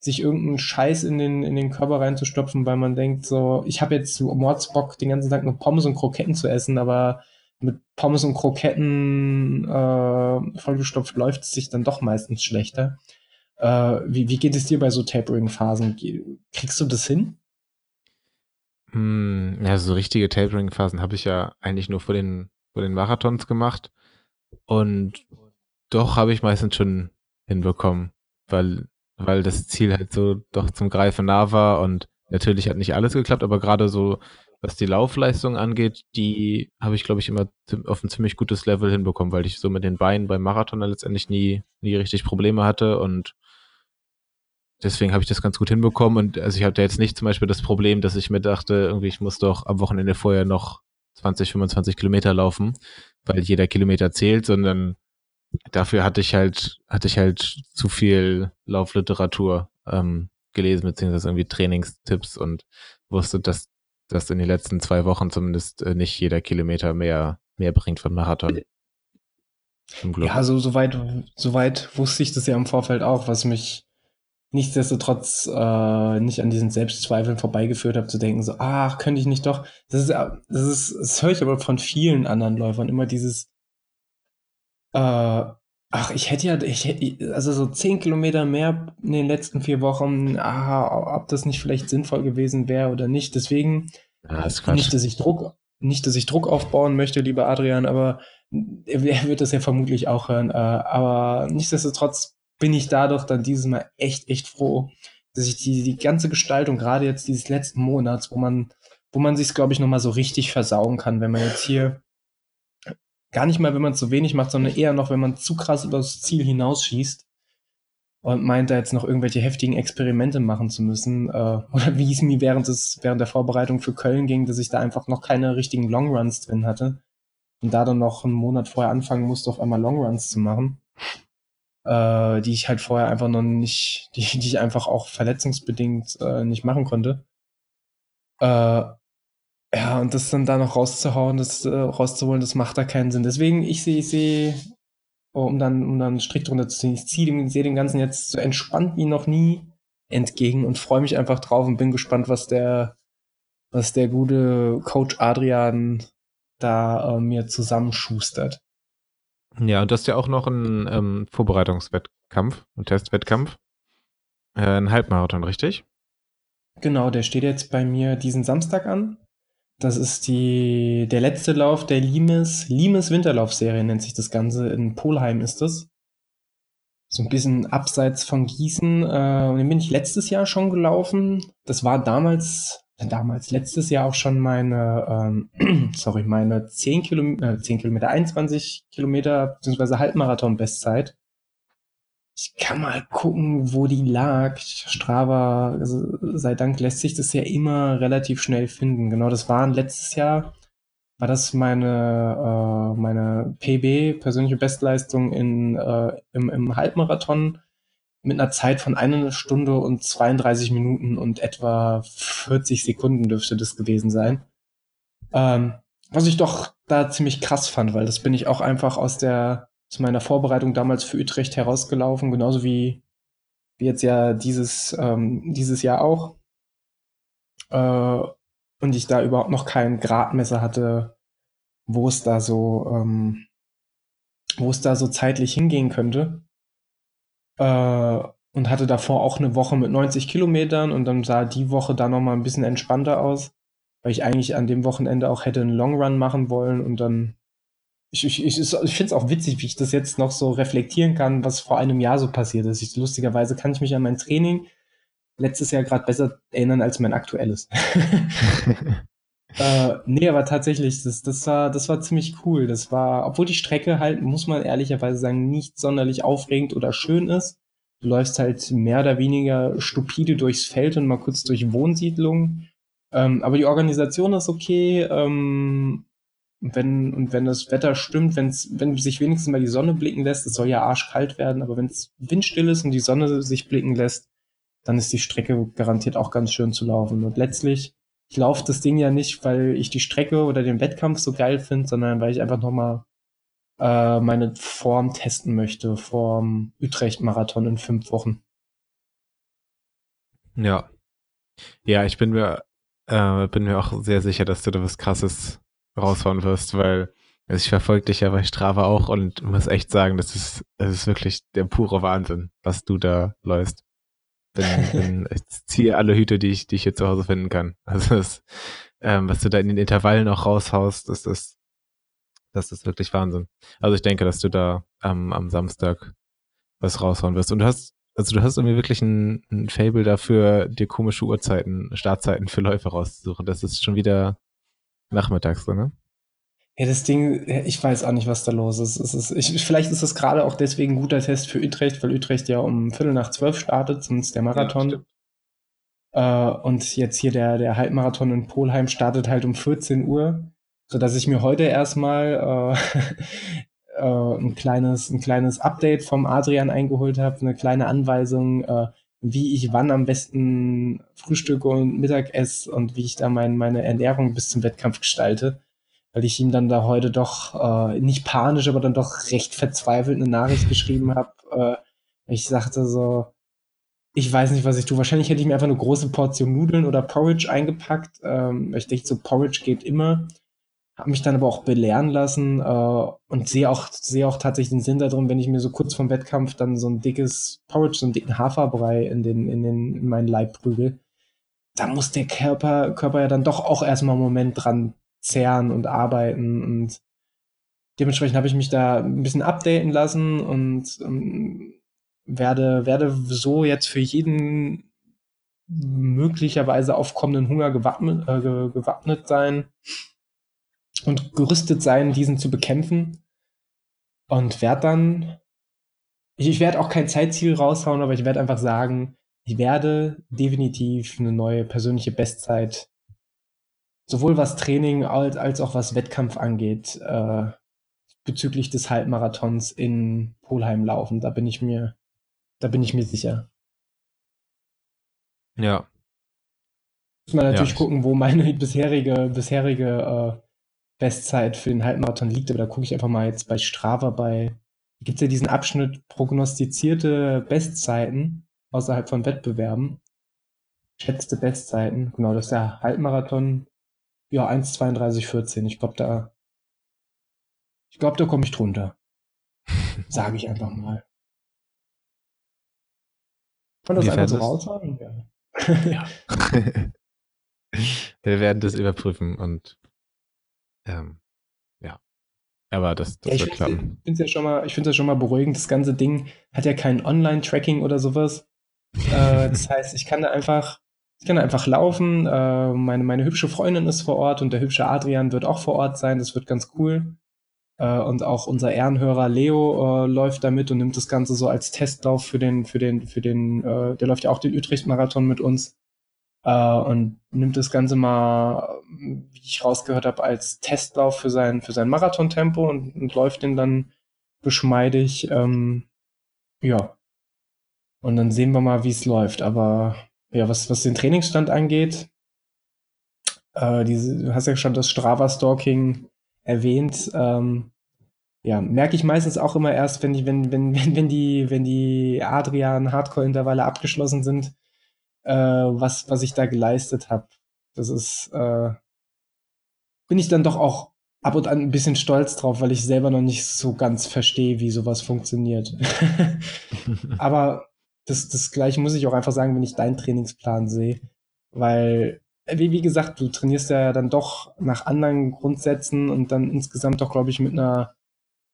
B: sich irgendeinen Scheiß in den, in den Körper reinzustopfen, weil man denkt, so, ich habe jetzt Mordsbock, den ganzen Tag nur Pommes und Kroketten zu essen, aber mit Pommes und Kroketten äh, vollgestopft läuft es sich dann doch meistens schlechter. Äh, wie, wie geht es dir bei so Tapering-Phasen? Kriegst du das hin?
A: Hm, ja, so richtige Tapering-Phasen habe ich ja eigentlich nur vor den, vor den Marathons gemacht. Und doch habe ich meistens schon hinbekommen, weil, weil das Ziel halt so doch zum Greifen nah war. Und natürlich hat nicht alles geklappt, aber gerade so, was die Laufleistung angeht, die habe ich, glaube ich, immer auf ein ziemlich gutes Level hinbekommen, weil ich so mit den Beinen beim Marathon letztendlich nie, nie richtig Probleme hatte. Und deswegen habe ich das ganz gut hinbekommen. Und also ich hatte jetzt nicht zum Beispiel das Problem, dass ich mir dachte, irgendwie, ich muss doch am Wochenende vorher noch 20, 25 Kilometer laufen, weil jeder Kilometer zählt, sondern dafür hatte ich halt, hatte ich halt zu viel Laufliteratur ähm, gelesen, beziehungsweise irgendwie Trainingstipps und wusste, dass das in den letzten zwei Wochen zumindest äh, nicht jeder Kilometer mehr, mehr bringt für Marathon.
B: Ja, so, soweit, soweit wusste ich das ja im Vorfeld auch, was mich nichtsdestotrotz äh, nicht an diesen Selbstzweifeln vorbeigeführt habe, zu denken, so, ach, könnte ich nicht doch. Das ist, das ist, das höre ich aber von vielen anderen Läufern immer dieses, äh, ach, ich hätte ja, ich hätte, also so zehn Kilometer mehr in den letzten vier Wochen, ah, ob das nicht vielleicht sinnvoll gewesen wäre oder nicht. Deswegen,
A: ja, das
B: nicht, dass ich Druck, nicht, dass ich Druck aufbauen möchte, lieber Adrian, aber er wird das ja vermutlich auch hören. Äh, aber nichtsdestotrotz bin ich dadurch dann dieses Mal echt, echt froh, dass ich die, die ganze Gestaltung, gerade jetzt dieses letzten Monats, wo man, wo man sich glaube ich, nochmal so richtig versauen kann, wenn man jetzt hier gar nicht mal, wenn man zu wenig macht, sondern eher noch, wenn man zu krass über das Ziel hinausschießt und meint, da jetzt noch irgendwelche heftigen Experimente machen zu müssen. Äh, oder wie es mir während, des, während der Vorbereitung für Köln ging, dass ich da einfach noch keine richtigen Longruns drin hatte und da dann noch einen Monat vorher anfangen musste, auf einmal Longruns zu machen äh, die ich halt vorher einfach noch nicht, die, die ich einfach auch verletzungsbedingt äh, nicht machen konnte. Äh, ja, und das dann da noch rauszuhauen, das äh, rauszuholen, das macht da keinen Sinn. Deswegen, ich sehe, ich sehe, oh, um dann, um dann strikt drunter zu ziehen, ich ziehe dem, sehe dem Ganzen jetzt so entspannt wie noch nie entgegen und freue mich einfach drauf und bin gespannt, was der, was der gute Coach Adrian da äh, mir zusammenschustert.
A: Ja, und du hast ja auch noch einen ähm, Vorbereitungswettkampf, einen Testwettkampf. Äh, ein Halbmarathon, richtig?
B: Genau, der steht jetzt bei mir diesen Samstag an. Das ist die, der letzte Lauf der Limes, Limes Winterlaufserie nennt sich das Ganze. In Polheim ist das. So ein bisschen abseits von Gießen. Äh, und den bin ich letztes Jahr schon gelaufen. Das war damals damals letztes Jahr auch schon meine, ähm, sorry, meine 10 Kilometer, äh, 10 Kilometer, 21 Kilometer, beziehungsweise Halbmarathon-Bestzeit. Ich kann mal gucken, wo die lag. Strava, also sei Dank lässt sich das ja immer relativ schnell finden. Genau, das waren letztes Jahr, war das meine, äh, meine PB, persönliche Bestleistung in, äh, im, im Halbmarathon mit einer Zeit von einer Stunde und 32 Minuten und etwa 40 Sekunden dürfte das gewesen sein. Ähm, was ich doch da ziemlich krass fand, weil das bin ich auch einfach aus der, aus meiner Vorbereitung damals für Utrecht herausgelaufen, genauso wie, wie jetzt ja dieses, ähm, dieses Jahr auch. Äh, und ich da überhaupt noch kein Gradmesser hatte, wo es da so, ähm, wo es da so zeitlich hingehen könnte. Äh, und hatte davor auch eine Woche mit 90 Kilometern und dann sah die Woche da nochmal ein bisschen entspannter aus, weil ich eigentlich an dem Wochenende auch hätte einen Long Run machen wollen und dann ich, ich, ich, ich finde es auch witzig, wie ich das jetzt noch so reflektieren kann, was vor einem Jahr so passiert ist. Ich, lustigerweise kann ich mich an mein Training letztes Jahr gerade besser erinnern als mein aktuelles. äh, nee, aber tatsächlich, das, das, war, das war ziemlich cool. Das war, obwohl die Strecke halt, muss man ehrlicherweise sagen, nicht sonderlich aufregend oder schön ist, Du läufst halt mehr oder weniger stupide durchs Feld und mal kurz durch Wohnsiedlungen. Ähm, aber die Organisation ist okay. Ähm, wenn, und wenn das Wetter stimmt, wenn's, wenn sich wenigstens mal die Sonne blicken lässt, es soll ja arschkalt werden, aber wenn es windstill ist und die Sonne sich blicken lässt, dann ist die Strecke garantiert auch ganz schön zu laufen. Und letztlich, ich laufe das Ding ja nicht, weil ich die Strecke oder den Wettkampf so geil finde, sondern weil ich einfach nochmal äh, meine Form testen möchte vorm Utrecht-Marathon in fünf Wochen.
A: Ja. Ja, ich bin mir, äh, bin mir auch sehr sicher, dass du da was krasses raushauen wirst, weil also ich verfolge dich ja bei Strava auch und muss echt sagen, das ist, das ist wirklich der pure Wahnsinn, was du da läufst. Bin, bin, ich ziehe alle Hüte, die ich, die ich hier zu Hause finden kann. Also das, ähm, was du da in den Intervallen auch raushaust, das ist, das ist wirklich Wahnsinn. Also ich denke, dass du da ähm, am Samstag was raushauen wirst. Und du hast, also du hast irgendwie wirklich ein, ein Fable dafür, dir komische Uhrzeiten, Startzeiten für Läufe rauszusuchen. Das ist schon wieder nachmittags, so, ne?
B: Ja, das Ding, ich weiß auch nicht, was da los ist. Ist ich, vielleicht ist es gerade auch deswegen ein guter Test für Utrecht, weil Utrecht ja um Viertel nach zwölf startet, sonst der Marathon. Ja, äh, und jetzt hier der, der Halbmarathon in Polheim startet halt um 14 Uhr, sodass ich mir heute erstmal äh, äh, ein, kleines, ein kleines Update vom Adrian eingeholt habe, eine kleine Anweisung, äh, wie ich wann am besten Frühstück und Mittag esse und wie ich da mein, meine Ernährung bis zum Wettkampf gestalte weil ich ihm dann da heute doch äh, nicht panisch, aber dann doch recht verzweifelt eine Nachricht geschrieben habe. Äh, ich sagte so, ich weiß nicht, was ich tue. Wahrscheinlich hätte ich mir einfach eine große Portion Nudeln oder Porridge eingepackt. Ähm, ich denke, so Porridge geht immer. Habe mich dann aber auch belehren lassen äh, und sehe auch, sehe auch tatsächlich den Sinn darin, wenn ich mir so kurz vom Wettkampf dann so ein dickes Porridge, so einen dicken Haferbrei in, den, in, den, in meinen Leib prügel. Da muss der Körper, Körper ja dann doch auch erstmal einen Moment dran zehren und arbeiten und dementsprechend habe ich mich da ein bisschen updaten lassen und um, werde, werde so jetzt für jeden möglicherweise aufkommenden Hunger gewappnet, äh, gewappnet sein und gerüstet sein, diesen zu bekämpfen. Und werde dann, ich, ich werde auch kein Zeitziel raushauen, aber ich werde einfach sagen, ich werde definitiv eine neue persönliche Bestzeit sowohl was Training als, als auch was Wettkampf angeht, äh, bezüglich des Halbmarathons in Polheim laufen. Da bin ich mir, da bin ich mir sicher.
A: Ja.
B: Muss man natürlich ja, gucken, wo meine bisherige, bisherige äh, Bestzeit für den Halbmarathon liegt, aber da gucke ich einfach mal jetzt bei Strava bei. Gibt es ja diesen Abschnitt prognostizierte Bestzeiten außerhalb von Wettbewerben. Schätzte Bestzeiten. Genau, das ist der Halbmarathon ja, 1,32,14. Ich glaube, da, ich glaube, da komme ich drunter. Sage ich einfach mal. Kann das einfach so raushauen? Ja. ja.
A: Wir werden das überprüfen und ähm, ja. Aber das, das
B: ja,
A: wird klappen.
B: Ich finde es ja, schon mal, ich ja schon mal beruhigend. Das ganze Ding hat ja kein Online-Tracking oder sowas. äh, das heißt, ich kann da einfach ich kann einfach laufen. Äh, meine, meine hübsche Freundin ist vor Ort und der hübsche Adrian wird auch vor Ort sein. Das wird ganz cool. Äh, und auch unser Ehrenhörer Leo äh, läuft da mit und nimmt das Ganze so als Testlauf für den, für den, für den, äh, der läuft ja auch den Utrecht-Marathon mit uns. Äh, und nimmt das Ganze mal, wie ich rausgehört habe, als Testlauf für sein, für sein Marathontempo und, und läuft den dann geschmeidig. Ähm, ja. Und dann sehen wir mal, wie es läuft. Aber ja, was, was den Trainingsstand angeht, äh, diese, du hast ja schon das Strava-Stalking erwähnt, ähm, ja, merke ich meistens auch immer erst, wenn die, wenn, wenn, wenn, wenn die, wenn die Adrian-Hardcore-Intervalle abgeschlossen sind, äh, was, was ich da geleistet habe. Das ist, äh, bin ich dann doch auch ab und an ein bisschen stolz drauf, weil ich selber noch nicht so ganz verstehe, wie sowas funktioniert. Aber das, das gleiche muss ich auch einfach sagen, wenn ich deinen Trainingsplan sehe. Weil, wie, wie gesagt, du trainierst ja dann doch nach anderen Grundsätzen und dann insgesamt doch, glaube ich, mit einer,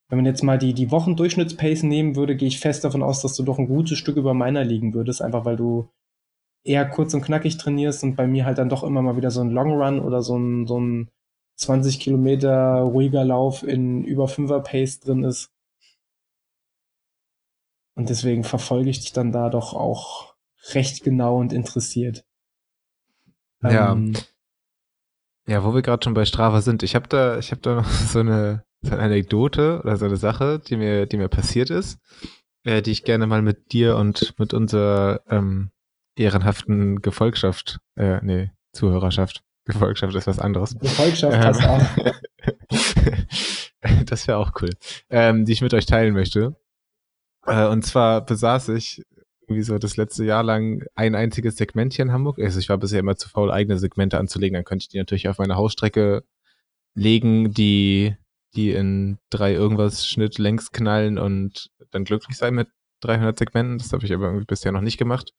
B: wenn man jetzt mal die, die Wochendurchschnittspace nehmen würde, gehe ich fest davon aus, dass du doch ein gutes Stück über meiner liegen würdest, einfach weil du eher kurz und knackig trainierst und bei mir halt dann doch immer mal wieder so ein Long Run oder so ein, so ein 20 Kilometer ruhiger Lauf in über 5er Pace drin ist. Und deswegen verfolge ich dich dann da doch auch recht genau und interessiert.
A: Ja. Ähm, ja, wo wir gerade schon bei Strava sind, ich habe da, ich habe da noch so eine, so eine Anekdote oder so eine Sache, die mir, die mir passiert ist, äh, die ich gerne mal mit dir und mit unserer ähm, ehrenhaften Gefolgschaft, äh, nee, Zuhörerschaft, Gefolgschaft ist was anderes.
B: Gefolgschaft passt ähm, auch.
A: das wäre auch cool. Ähm, die ich mit euch teilen möchte. Äh, und zwar besaß ich irgendwie so das letzte Jahr lang ein einziges Segment hier in Hamburg. Also ich war bisher immer zu faul, eigene Segmente anzulegen. Dann könnte ich die natürlich auf meine Hausstrecke legen, die, die in drei irgendwas Schnitt längs knallen und dann glücklich sein mit 300 Segmenten. Das habe ich aber irgendwie bisher noch nicht gemacht.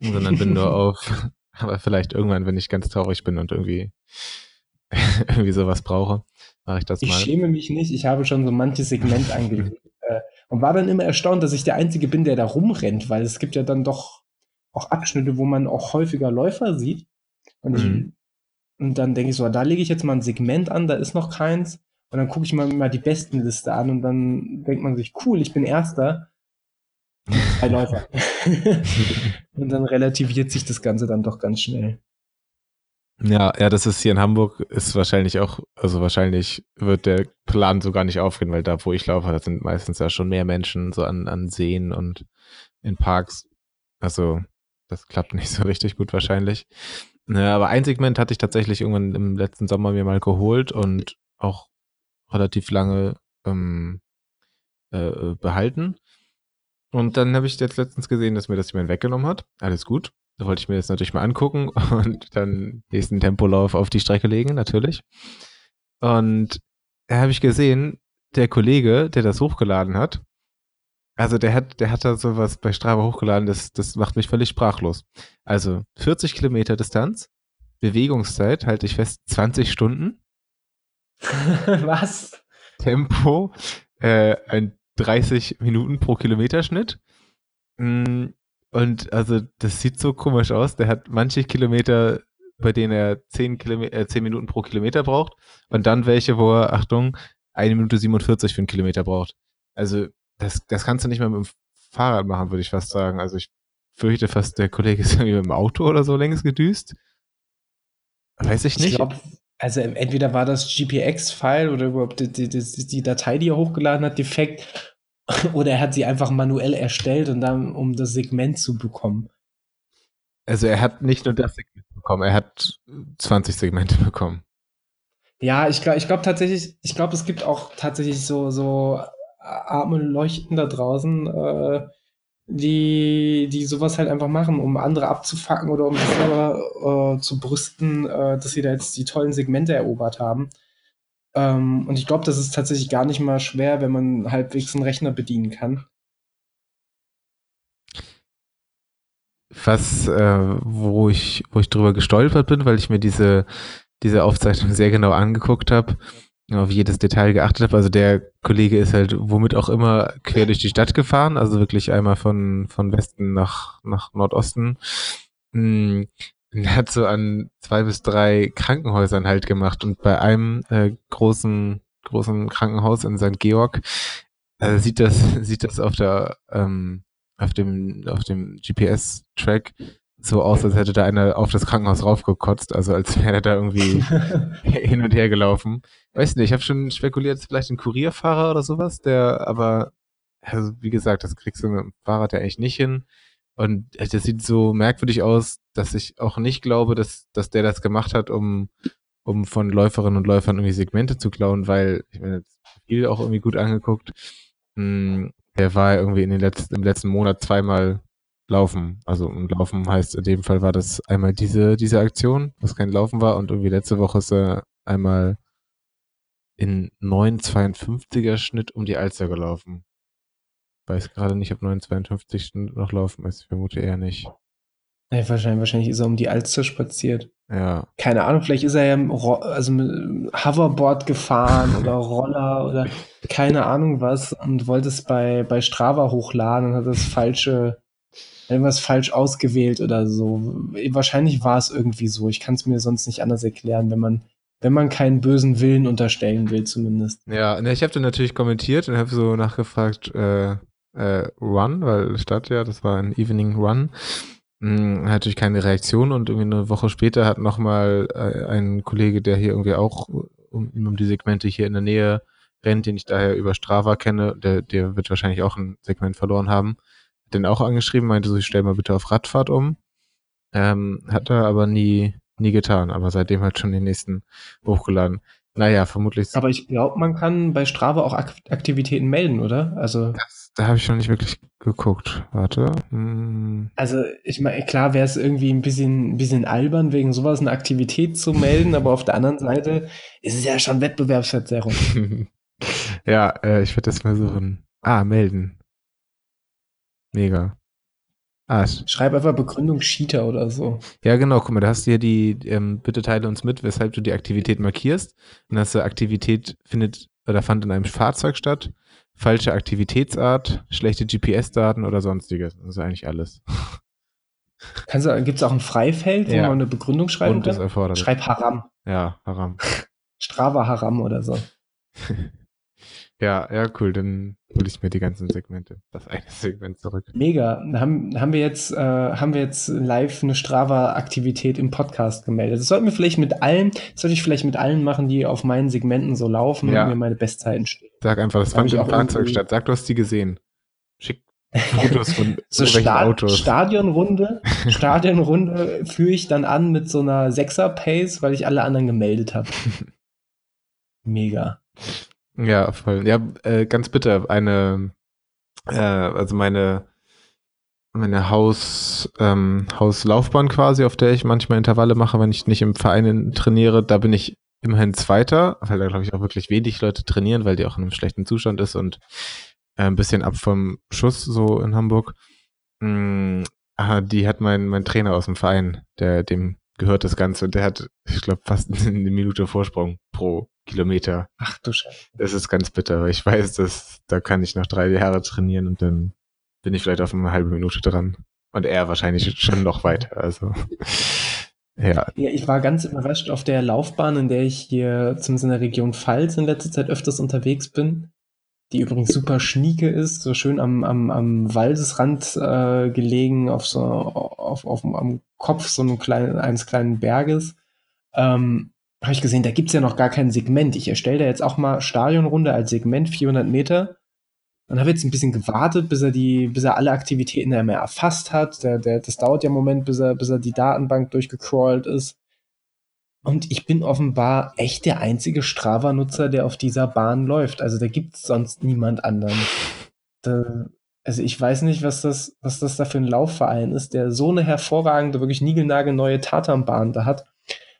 A: Sondern bin nur auf, aber vielleicht irgendwann, wenn ich ganz traurig bin und irgendwie, irgendwie sowas brauche, mache ich das
B: Ich
A: mal.
B: schäme mich nicht, ich habe schon so manches Segment angelegt. Und war dann immer erstaunt, dass ich der Einzige bin, der da rumrennt, weil es gibt ja dann doch auch Abschnitte, wo man auch häufiger Läufer sieht. Und, ich,
A: Mhm.
B: und dann denke ich so, da lege ich jetzt mal ein Segment an, da ist noch keins. Und dann gucke ich mal, mal die Bestenliste an und dann denkt man sich, cool, ich bin Erster. Drei Läufer. und dann relativiert sich das Ganze dann doch ganz schnell.
A: Ja, ja, das ist hier in Hamburg, ist wahrscheinlich auch, also wahrscheinlich wird der Plan so gar nicht aufgehen, weil da, wo ich laufe, da sind meistens ja schon mehr Menschen so an, an Seen und in Parks. Also, das klappt nicht so richtig gut wahrscheinlich. Ja, aber ein Segment hatte ich tatsächlich irgendwann im letzten Sommer mir mal geholt und auch relativ lange ähm, äh, behalten. Und dann habe ich jetzt letztens gesehen, dass mir das jemand weggenommen hat. Alles gut. Da wollte ich mir das natürlich mal angucken und dann nächsten Tempolauf auf die Strecke legen, natürlich. Und da habe ich gesehen, der Kollege, der das hochgeladen hat, also der hat, der hat da sowas bei Strava hochgeladen, das, das macht mich völlig sprachlos. Also 40 Kilometer Distanz, Bewegungszeit, halte ich fest, 20 Stunden,
B: Was?
A: Tempo, äh, ein 30 Minuten pro Kilometerschnitt. Mm, Und also das sieht so komisch aus. Der hat manche Kilometer, bei denen er 10, Kilome äh, 10 Minuten pro Kilometer braucht und dann welche, wo er, Achtung, eine Minute 47 für einen Kilometer braucht. Also das, das kannst du nicht mehr mit dem Fahrrad machen, würde ich fast sagen. Also ich fürchte fast, der Kollege ist irgendwie mit dem Auto oder so längst gedüst. Weiß ich
B: Ich
A: nicht.
B: glaube, also entweder war das GPX-File oder überhaupt die, die, die, die Datei, die er hochgeladen hat, defekt. Oder er hat sie einfach manuell erstellt und dann, um das Segment zu bekommen.
A: Also er hat nicht nur das Segment bekommen, er hat 20 Segmente bekommen.
B: Ja, ich glaube ich glaub tatsächlich, ich glaube, es gibt auch tatsächlich so, so arme Leuchten da draußen, äh, die, die sowas halt einfach machen, um andere abzufacken oder um sich selber äh, zu brüsten, äh, dass sie da jetzt die tollen Segmente erobert haben. Ähm, und ich glaube, das ist tatsächlich gar nicht mal schwer, wenn man halbwegs einen Rechner bedienen kann.
A: Was, äh, wo ich, wo ich drüber gestolpert bin, weil ich mir diese, diese Aufzeichnung sehr genau angeguckt habe, auf jedes Detail geachtet habe. Also der Kollege ist halt womit auch immer quer durch die Stadt gefahren, also wirklich einmal von, von Westen nach, nach Nordosten. Er hat so an zwei bis drei Krankenhäusern halt gemacht und bei einem äh, großen, großen Krankenhaus in St. Georg äh, sieht das, sieht das auf der, ähm, auf dem, auf dem GPS-Track so aus, als hätte da einer auf das Krankenhaus raufgekotzt, also als wäre er da irgendwie hin und her gelaufen. Weiß nicht, ich habe schon spekuliert, vielleicht ein Kurierfahrer oder sowas, der aber, also wie gesagt, das kriegst du mit dem Fahrrad ja eigentlich nicht hin. Und äh, das sieht so merkwürdig aus, dass ich auch nicht glaube, dass, dass der das gemacht hat, um, um von Läuferinnen und Läufern irgendwie Segmente zu klauen, weil ich mir das Profil auch irgendwie gut angeguckt. Hm, der war irgendwie in den letzten, im letzten Monat zweimal laufen. Also und laufen heißt in dem Fall war das einmal diese, diese Aktion, was kein Laufen war, und irgendwie letzte Woche ist er einmal in 9,52er Schnitt um die Alster gelaufen. Weiß gerade nicht, ob 9,52 Schnitt noch laufen ist. Ich vermute eher nicht.
B: Ja, wahrscheinlich, wahrscheinlich ist er um die Alster spaziert.
A: Ja.
B: Keine Ahnung, vielleicht ist er ja also mit Hoverboard gefahren oder Roller oder keine Ahnung was und wollte es bei, bei Strava hochladen und hat das falsche, irgendwas falsch ausgewählt oder so. Wahrscheinlich war es irgendwie so. Ich kann es mir sonst nicht anders erklären, wenn man, wenn man keinen bösen Willen unterstellen will, zumindest.
A: Ja, ne, ich habe dann natürlich kommentiert und habe so nachgefragt, äh, äh, Run, weil statt ja, das war ein Evening Run. Hm, hat natürlich keine Reaktion und irgendwie eine Woche später hat nochmal äh, ein Kollege, der hier irgendwie auch um, um die Segmente hier in der Nähe rennt, den ich daher über Strava kenne, der, der wird wahrscheinlich auch ein Segment verloren haben, hat den auch angeschrieben, meinte so, ich stell mal bitte auf Radfahrt um. Ähm, hat er aber nie, nie getan, aber seitdem halt schon den nächsten hochgeladen. Naja, vermutlich.
B: Aber ich glaube, man kann bei Strava auch Ak Aktivitäten melden, oder? Also,
A: Das, da habe ich noch nicht wirklich geguckt. Warte. Hm.
B: also ich meine, klar wäre es irgendwie ein bisschen, ein bisschen albern, wegen sowas eine Aktivität zu melden, aber auf der anderen Seite ist es ja schon Wettbewerbsverzerrung.
A: ja, äh, ich werde das mal suchen. Ah, melden. Mega. Ah, sch-
B: Schreib einfach Begründung Cheater oder so.
A: ja, genau. Guck mal, da hast du hier die, ähm, bitte teile uns mit, weshalb du die Aktivität markierst. Und hast du Aktivität findet oder fand in einem Fahrzeug statt, falsche Aktivitätsart, schlechte GPS-Daten oder sonstiges. Das ist eigentlich alles.
B: Du, gibt's auch ein Freifeld, wo
A: Ja.
B: man eine Begründung schreiben
A: Und
B: kann? Schreib Haram.
A: Ja, Haram.
B: Strava Haram oder so.
A: Ja, ja, cool. Dann hole ich mir die ganzen Segmente. Das eine Segment zurück.
B: Mega. Haben, haben wir jetzt, äh, haben wir jetzt live eine Strava-Aktivität im Podcast gemeldet. Das sollten wir vielleicht mit allen, das sollte ich vielleicht mit allen machen, die auf meinen Segmenten so laufen
A: Ja.
B: und mir meine Bestzeiten stehen.
A: Sag einfach, das fand
B: ich
A: im
B: auch
A: Fahrzeug
B: irgendwie-
A: statt. Sag, du hast die gesehen. Schick Fotos von
B: So Sta
A: Autos.
B: Stadionrunde, Stadionrunde führe ich dann an mit so einer Sechser-Pace, weil ich alle anderen gemeldet habe. Mega.
A: Ja, voll. Ja, äh, ganz bitter. Eine, äh, also meine, meine Haus, ähm, Hauslaufbahn quasi, auf der ich manchmal Intervalle mache, wenn ich nicht im Verein trainiere, da bin ich immerhin Zweiter, weil da glaube ich auch wirklich wenig Leute trainieren, weil die auch in einem schlechten Zustand ist und äh, ein bisschen ab vom Schuss so in Hamburg. Aha, die hat mein, mein Trainer aus dem Verein, der dem gehört das Ganze und der hat, ich glaube, fast eine Minute Vorsprung pro Kilometer.
B: Ach du Scheiße.
A: Das ist ganz bitter, weil ich weiß, dass da kann ich noch drei Jahre trainieren und dann bin ich vielleicht auf eine halbe Minute dran. Und er wahrscheinlich schon noch weiter. Also ja,
B: Ja, ich war ganz überrascht auf der Laufbahn, in der ich hier zumindest in der Region Pfalz in letzter Zeit öfters unterwegs bin, die übrigens super schnieke ist, so schön am, am, am Waldesrand äh, gelegen, auf so auf, auf, am Kopf so einem kleinen, eines kleinen Berges. Ähm, habe ich gesehen, da gibt's ja noch gar kein Segment. Ich erstelle da jetzt auch mal Stadionrunde als Segment 400 Meter und habe jetzt ein bisschen gewartet, bis er die, bis er alle Aktivitäten einmal erfasst hat. Der, der, das dauert ja einen Moment, bis er, bis er die Datenbank durchgecrawlt ist. Und ich bin offenbar echt der einzige Strava-Nutzer, der auf dieser Bahn läuft. Also da gibt's sonst niemand anderen. Da, also ich weiß nicht, was das, was das da für ein Laufverein ist, der so eine hervorragende, wirklich niegelnagelneue Tatanbahn da hat,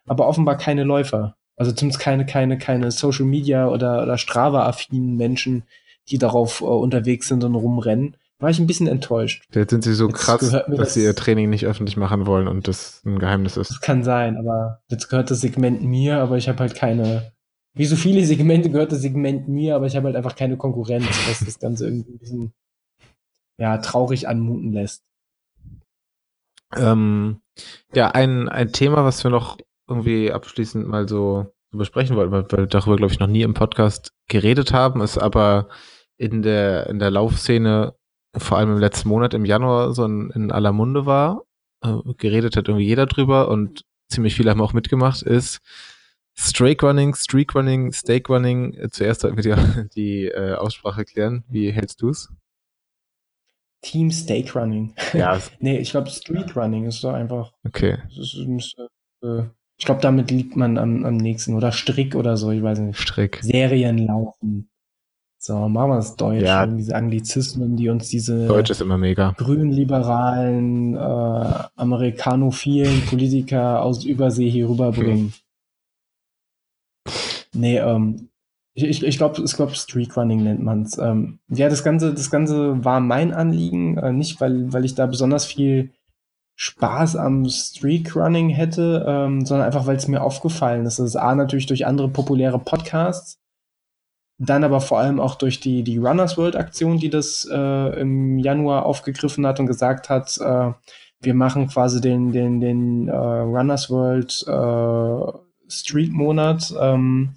B: aber offenbar keine Läufer. Also zumindest keine, keine, keine Social Media oder, oder Strava-affinen Menschen, die darauf äh, unterwegs sind und rumrennen. War ich ein bisschen enttäuscht.
A: jetzt sind sie so
B: Jetzt
A: krass, dass
B: das-
A: sie ihr Training nicht öffentlich machen wollen und das ein Geheimnis ist.
B: Das kann sein, aber jetzt gehört das Segment mir, aber ich habe halt keine. Wie so viele Segmente gehört das Segment mir, aber ich habe halt einfach keine Konkurrenz, was das Ganze irgendwie ein bisschen ja, traurig anmuten lässt.
A: Ähm, ja, ein, ein Thema, was wir noch irgendwie abschließend mal so, so besprechen wollten, weil wir darüber, glaube ich, noch nie im Podcast geredet haben, ist aber in der, in der Laufszene, vor allem im letzten Monat, im Januar, so in, in aller Munde war. Äh, geredet hat irgendwie jeder drüber und ziemlich viele haben auch mitgemacht, ist Strake Running, Streak Running, Stake Running. Äh, Zuerst sollten wir die, die äh, Aussprache klären. Wie hältst du's?
B: Team Stake Running.
A: Ja,
B: Nee, ich glaube Streak Running ist doch einfach.
A: okay.
B: Ist, müsste, äh, ich glaube, damit liegt man am, am nächsten. Oder Strick oder so, ich weiß nicht.
A: Strick.
B: Serien laufen. So, machen wir das Deutsch.
A: Ja.
B: Diese Anglizismen, die uns diese
A: Deutsch ist immer mega.
B: grünliberalen, äh, amerikanophilen Politiker aus Übersee hier rüberbringen. Nee, ähm, ich, ich, ich glaube, ich glaub, Streakrunning nennt man's. Ähm, ja, das Ganze, das Ganze war mein Anliegen, äh, nicht weil, weil ich da besonders viel Spaß am Streakrunning hätte, ähm, sondern einfach, weil es mir aufgefallen ist. Das ist A, natürlich durch andere populäre Podcasts, dann aber vor allem auch durch die, die Runners World Aktion, die das äh, im Januar aufgegriffen hat und gesagt hat, äh, wir machen quasi den, den, den äh, Runners World äh, Streak Monat ähm,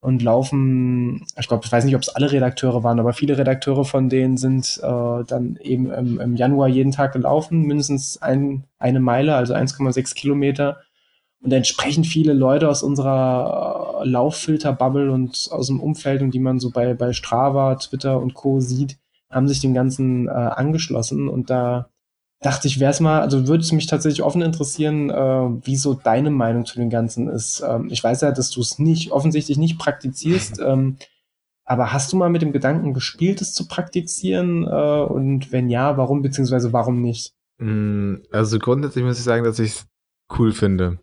B: und laufen, ich glaube, ich weiß nicht, ob es alle Redakteure waren, aber viele Redakteure von denen sind äh, dann eben im, im Januar jeden Tag gelaufen, mindestens ein, eine Meile, also 1,6 Kilometer. Und entsprechend viele Leute aus unserer äh, Lauffilter-Bubble und aus dem Umfeld und die man so bei, bei Strava, Twitter und Co. sieht, haben sich dem Ganzen äh, angeschlossen und da dachte ich, wäre es mal, also würde es mich tatsächlich offen interessieren, äh, wie so deine Meinung zu dem Ganzen ist. Ähm, ich weiß ja, dass du es nicht, offensichtlich nicht praktizierst, ähm, aber hast du mal mit dem Gedanken gespielt, es zu praktizieren? Äh, und wenn ja, warum, beziehungsweise warum nicht?
A: Mm, also grundsätzlich muss ich sagen, dass ich es cool finde.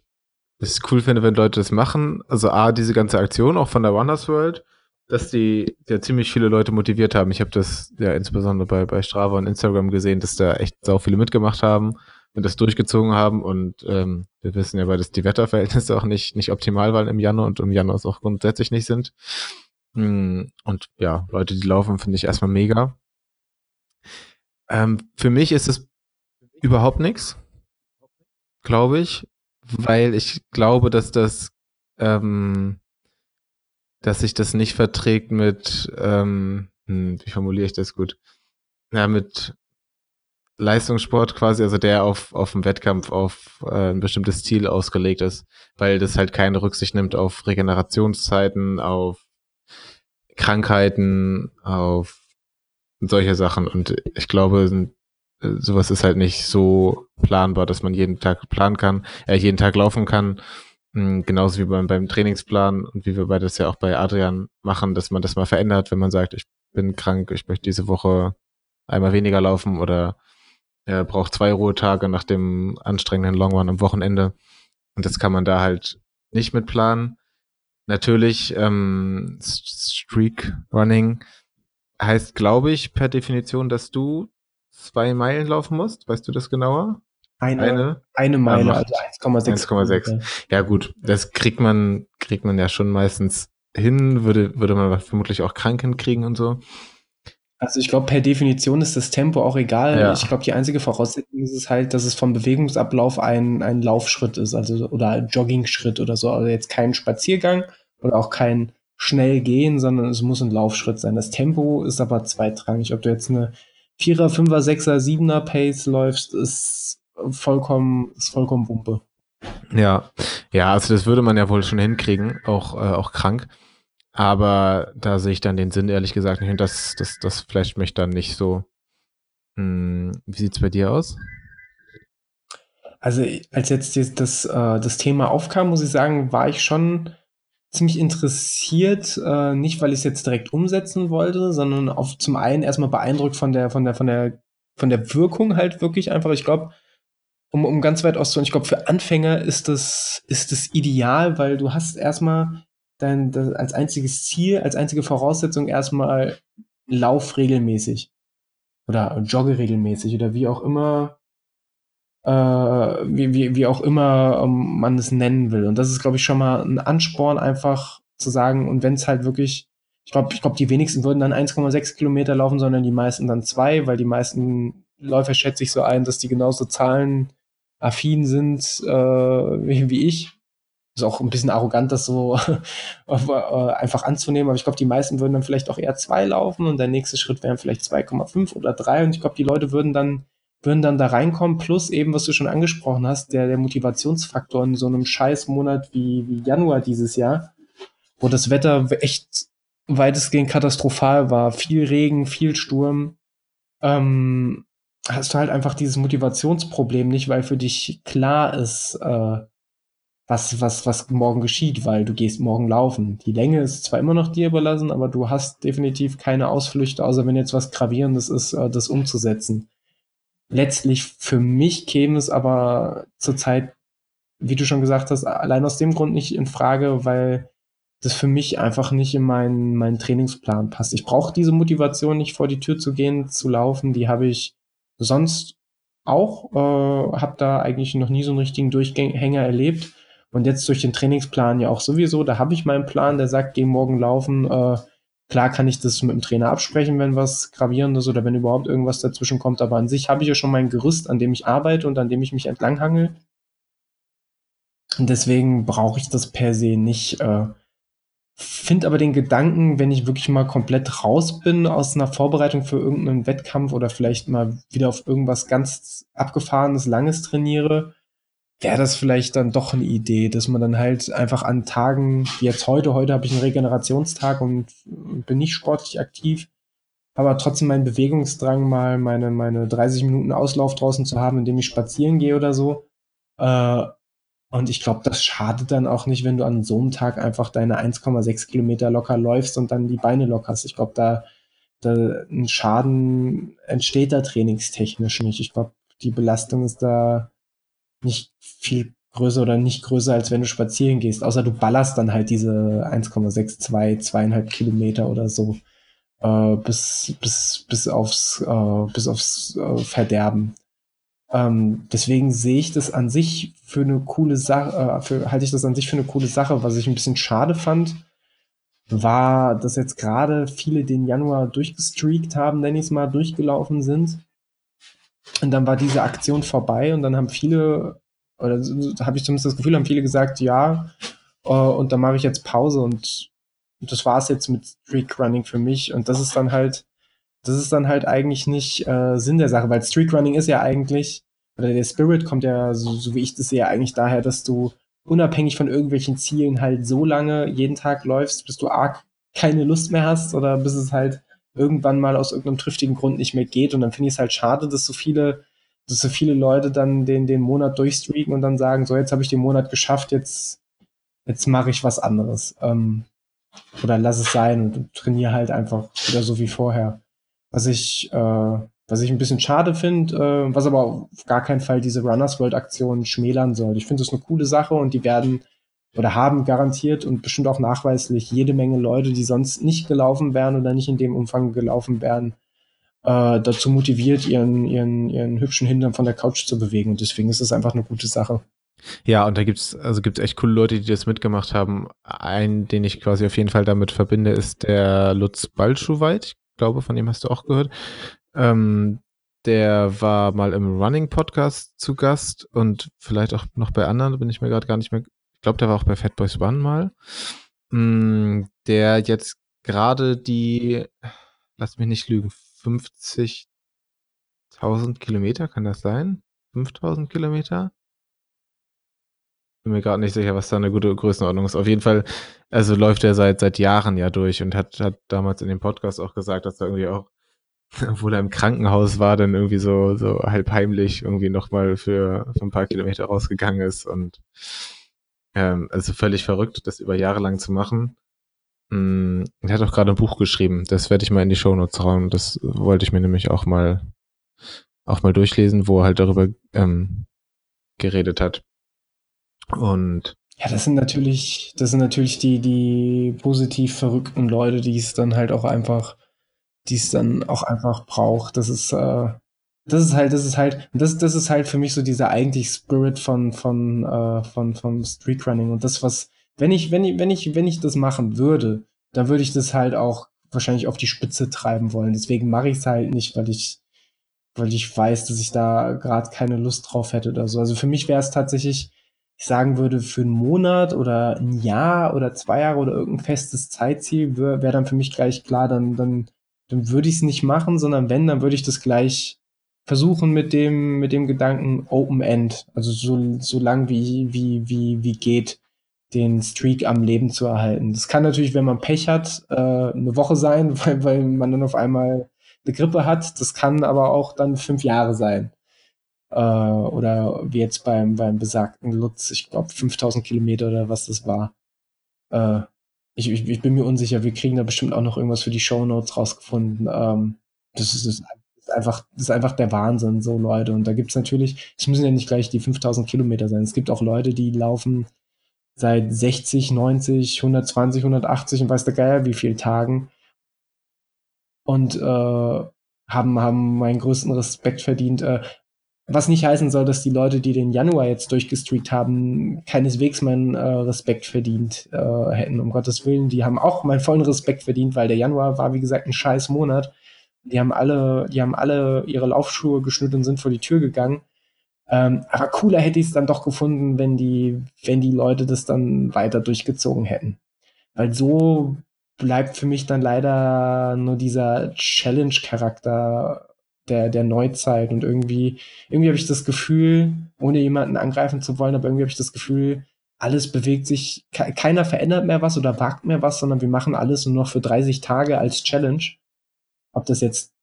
A: Dass ich cool finde, wenn Leute das machen. Also A, diese ganze Aktion auch von der Wonders World, dass die ja ziemlich viele Leute motiviert haben. Ich habe das ja insbesondere bei, bei Strava und Instagram gesehen, dass da echt sau viele mitgemacht haben und das durchgezogen haben. Und ähm, wir wissen ja, weil das die Wetterverhältnisse auch nicht, nicht optimal waren im Januar und im Januar es auch grundsätzlich nicht sind. Mm, und ja, Leute, die laufen, finde ich erstmal mega. Ähm, für mich ist es überhaupt nichts, glaube ich, weil ich glaube, dass das, ähm, dass sich das nicht verträgt mit, ähm, hm, wie formuliere ich das gut? Ja, mit Leistungssport quasi, also der auf, auf dem Wettkampf auf äh, ein bestimmtes Ziel ausgelegt ist, weil das halt keine Rücksicht nimmt auf Regenerationszeiten, auf Krankheiten, auf solche Sachen. Und ich glaube, sowas ist halt nicht so planbar, dass man jeden Tag planen kann, äh, jeden Tag laufen kann. Hm, genauso wie beim, beim Trainingsplan und wie wir beide das ja auch bei Adrian machen, dass man das mal verändert, wenn man sagt, ich bin krank, ich möchte diese Woche einmal weniger laufen oder er braucht zwei Ruhetage nach dem anstrengenden Long Run am Wochenende. Und das kann man da halt nicht mit planen. Natürlich, ähm, Streak Running heißt, glaube ich, per Definition, dass du zwei Meilen laufen musst. Weißt du das genauer?
B: Eine, eine, eine Meile, also 1,6.
A: 1,6. Ja gut, das kriegt man, kriegt man ja schon meistens hin, würde, würde man vermutlich auch krank hinkriegen und so.
B: Also ich glaube, per Definition ist das Tempo auch egal. Ja. Ich glaube, die einzige Voraussetzung ist es halt, dass es vom Bewegungsablauf ein, ein Laufschritt ist, also oder ein Joggingschritt oder so. Also jetzt kein Spaziergang, oder auch kein schnell gehen, sondern es muss ein Laufschritt sein. Das Tempo ist aber zweitrangig. Ob du jetzt eine Vierer, Fünfer, Sechser, Siebener Pace läufst, ist vollkommen, ist vollkommen Wumpe.
A: Ja, ja, also das würde man ja wohl schon hinkriegen, auch, äh, auch krank. Aber da sehe ich dann den Sinn ehrlich gesagt nicht und das, das, das flasht mich dann nicht so. Hm, wie sieht's bei dir aus?
B: Also als jetzt das, das, äh, das Thema aufkam, muss ich sagen, war ich schon ziemlich interessiert, äh, nicht weil ich es jetzt direkt umsetzen wollte, sondern auf zum einen erstmal beeindruckt von der, von der, von der, von der Wirkung halt wirklich einfach. Ich glaube, um, um ganz weit auszuholen, ich glaube, für Anfänger ist das, ist das ideal, weil du hast erstmal dein, das als einziges Ziel, als einzige Voraussetzung erstmal Lauf regelmäßig. Oder jogge regelmäßig oder wie auch immer äh, wie, wie, wie auch immer ähm, man es nennen will. Und das ist, glaube ich, schon mal ein Ansporn, einfach zu sagen, und wenn es halt wirklich, ich glaube, ich glaube, die wenigsten würden dann 1,6 Kilometer laufen, sondern die meisten dann zwei, weil die meisten Läufer schätze ich so ein, dass die genauso zahlenaffin sind äh, wie, wie ich. Ist auch ein bisschen arrogant, das so äh, einfach anzunehmen, aber ich glaube, die meisten würden dann vielleicht auch eher zwei laufen und der nächste Schritt wären vielleicht 2,5 oder drei und ich glaube, die Leute würden dann würden dann da reinkommen, plus eben, was du schon angesprochen hast, der, der Motivationsfaktor in so einem Scheißmonat wie, wie Januar dieses Jahr, wo das Wetter echt weitestgehend katastrophal war, viel Regen, viel Sturm, ähm, hast du halt einfach dieses Motivationsproblem nicht, weil für dich klar ist, äh, was, was, was morgen geschieht, weil du gehst morgen laufen. Die Länge ist zwar immer noch dir überlassen, aber du hast definitiv keine Ausflüchte, außer wenn jetzt was Gravierendes ist, äh, das umzusetzen letztlich für mich käme es aber zurzeit, wie du schon gesagt hast, allein aus dem Grund nicht in Frage, weil das für mich einfach nicht in meinen, meinen Trainingsplan passt. Ich brauche diese Motivation nicht vor die Tür zu gehen, zu laufen. Die habe ich sonst auch, äh, habe da eigentlich noch nie so einen richtigen Durchhänger erlebt. Und jetzt durch den Trainingsplan ja auch sowieso. Da habe ich meinen Plan, der sagt, geh morgen laufen. Äh, Klar kann ich das mit dem Trainer absprechen, wenn was Gravierendes oder wenn überhaupt irgendwas dazwischen kommt, aber an sich habe ich ja schon mein Gerüst, an dem ich arbeite und an dem ich mich entlanghangel. Und deswegen brauche ich das per se nicht. Äh, Finde aber den Gedanken, wenn ich wirklich mal komplett raus bin aus einer Vorbereitung für irgendeinen Wettkampf oder vielleicht mal wieder auf irgendwas ganz abgefahrenes, langes trainiere, wäre das vielleicht dann doch eine Idee, dass man dann halt einfach an Tagen, wie jetzt heute, heute habe ich einen Regenerationstag und bin nicht sportlich aktiv, aber trotzdem meinen Bewegungsdrang, mal meine, meine 30 Minuten Auslauf draußen zu haben, indem ich spazieren gehe oder so. Äh, und ich glaube, das schadet dann auch nicht, wenn du an so einem Tag einfach deine 1,6 Kilometer locker läufst und dann die Beine lockerst. Ich glaube, da, da ein Schaden entsteht da trainingstechnisch nicht. Ich glaube, die Belastung ist da nicht viel größer oder nicht größer, als wenn du spazieren gehst. Außer du ballerst dann halt diese 1,62, zweieinhalb Kilometer oder so äh, bis, bis, bis aufs, äh, bis aufs äh, Verderben. Ähm, deswegen sehe ich das an sich für eine coole Sache, äh, halte ich das an sich für eine coole Sache. Was ich ein bisschen schade fand, war, dass jetzt gerade viele den Januar durchgestreakt haben, nenne ich es mal, durchgelaufen sind. Und dann war diese Aktion vorbei und dann haben viele, oder habe ich zumindest das Gefühl, haben viele gesagt, ja, äh, und dann mache ich jetzt Pause und das war es jetzt mit Streak Running für mich. Und das ist dann halt, das ist dann halt eigentlich nicht äh, Sinn der Sache, weil Streak Running ist ja eigentlich, oder der Spirit kommt ja, so, so wie ich das sehe, eigentlich daher, dass du unabhängig von irgendwelchen Zielen halt so lange jeden Tag läufst, bis du arg keine Lust mehr hast oder bis es halt irgendwann mal aus irgendeinem triftigen Grund nicht mehr geht. Und dann finde ich es halt schade, dass so viele, dass so viele Leute dann den, den Monat durchstreaken und dann sagen, so jetzt habe ich den Monat geschafft, jetzt, jetzt mache ich was anderes. Ähm, oder lass es sein und trainiere halt einfach wieder so wie vorher. Was ich, äh, was ich ein bisschen schade finde, äh, was aber auf gar keinen Fall diese Runners World Aktion schmälern soll. Ich finde das eine coole Sache und die werden oder haben garantiert und bestimmt auch nachweislich jede Menge Leute, die sonst nicht gelaufen wären oder nicht in dem Umfang gelaufen wären, äh, dazu motiviert, ihren, ihren, ihren hübschen Hintern von der Couch zu bewegen. Und deswegen ist es einfach eine gute Sache.
A: Ja, und da gibt's also gibt's echt coole Leute, die das mitgemacht haben. Einen, den ich quasi auf jeden Fall damit verbinde, ist der Lutz Balschuweit. Ich glaube, von dem hast du auch gehört. Ähm, der war mal im Running Podcast zu Gast und vielleicht auch noch bei anderen, bin ich mir gerade gar nicht mehr. Ich glaube, der war auch bei Fat Boys One mal. Mm, der jetzt gerade die, lass mich nicht lügen, 50.000 Kilometer, kann das sein? 5.000 Kilometer? bin mir gerade nicht sicher, was da eine gute Größenordnung ist. Auf jeden Fall, also läuft er seit, seit Jahren ja durch und hat, hat damals in dem Podcast auch gesagt, dass er irgendwie auch, obwohl er im Krankenhaus war, dann irgendwie so, so halb heimlich irgendwie nochmal für, für ein paar Kilometer rausgegangen ist und ähm, also völlig verrückt, das über Jahre lang zu machen. Mm, er hat auch gerade ein Buch geschrieben, das werde ich mal in die Shownotes rauen. Das wollte ich mir nämlich auch mal auch mal durchlesen, wo er halt darüber ähm, geredet hat. Und
B: ja, das sind natürlich, das sind natürlich die, die positiv verrückten Leute, die es dann halt auch einfach, die es dann auch einfach braucht. Das ist, äh, das ist halt, das ist halt, das, das ist halt für mich so dieser eigentlich Spirit von, von, äh, von, vom Streetrunning. Und das, was, wenn ich, wenn ich, wenn ich, wenn ich das machen würde, dann würde ich das halt auch wahrscheinlich auf die Spitze treiben wollen. Deswegen mache ich es halt nicht, weil ich, weil ich weiß, dass ich da gerade keine Lust drauf hätte oder so. Also für mich wäre es tatsächlich, ich sagen würde, für einen Monat oder ein Jahr oder zwei Jahre oder irgendein festes Zeitziel wäre wär dann für mich gleich klar, dann, dann, dann würde ich es nicht machen, sondern wenn, dann würde ich das gleich versuchen mit dem, mit dem Gedanken Open End, also so, so lang wie, wie, wie, wie geht, den Streak am Leben zu erhalten. Das kann natürlich, wenn man Pech hat, äh, eine Woche sein, weil, weil man dann auf einmal eine Grippe hat. Das kann aber auch dann fünf Jahre sein äh, oder wie jetzt beim, beim besagten Lutz, ich glaube 5000 Kilometer oder was das war. Äh, ich, ich, ich, bin mir unsicher, wir kriegen da bestimmt auch noch irgendwas für die Show Notes rausgefunden. Ähm, das, ist, das, ist einfach, ist einfach der Wahnsinn, so Leute. Und da gibt's natürlich, es müssen ja nicht gleich die 5000 Kilometer sein. Es gibt auch Leute, die laufen seit 60, 90, 120, 180 und weiß der Geier wie viel Tagen. Und äh, haben, haben meinen größten Respekt verdient. Äh, was nicht heißen soll, dass die Leute, die den Januar jetzt durchgestreakt haben, keineswegs meinen äh, Respekt verdient äh, hätten, um Gottes Willen. Die haben auch meinen vollen Respekt verdient, weil der Januar war, wie gesagt, ein scheiß Monat. Die haben alle, die haben alle ihre Laufschuhe geschnitten und sind vor die Tür gegangen. Ähm, aber cooler hätte ich es dann doch gefunden, wenn die, wenn die Leute das dann weiter durchgezogen hätten. Weil so bleibt für mich dann leider nur dieser Challenge-Charakter der, der Neuzeit. Und irgendwie, irgendwie habe ich das Gefühl, ohne jemanden angreifen zu wollen, aber irgendwie habe ich das Gefühl, alles bewegt sich, keiner verändert mehr was oder wagt mehr was, sondern wir machen alles nur noch für 30 Tage als Challenge. Ob das jetzt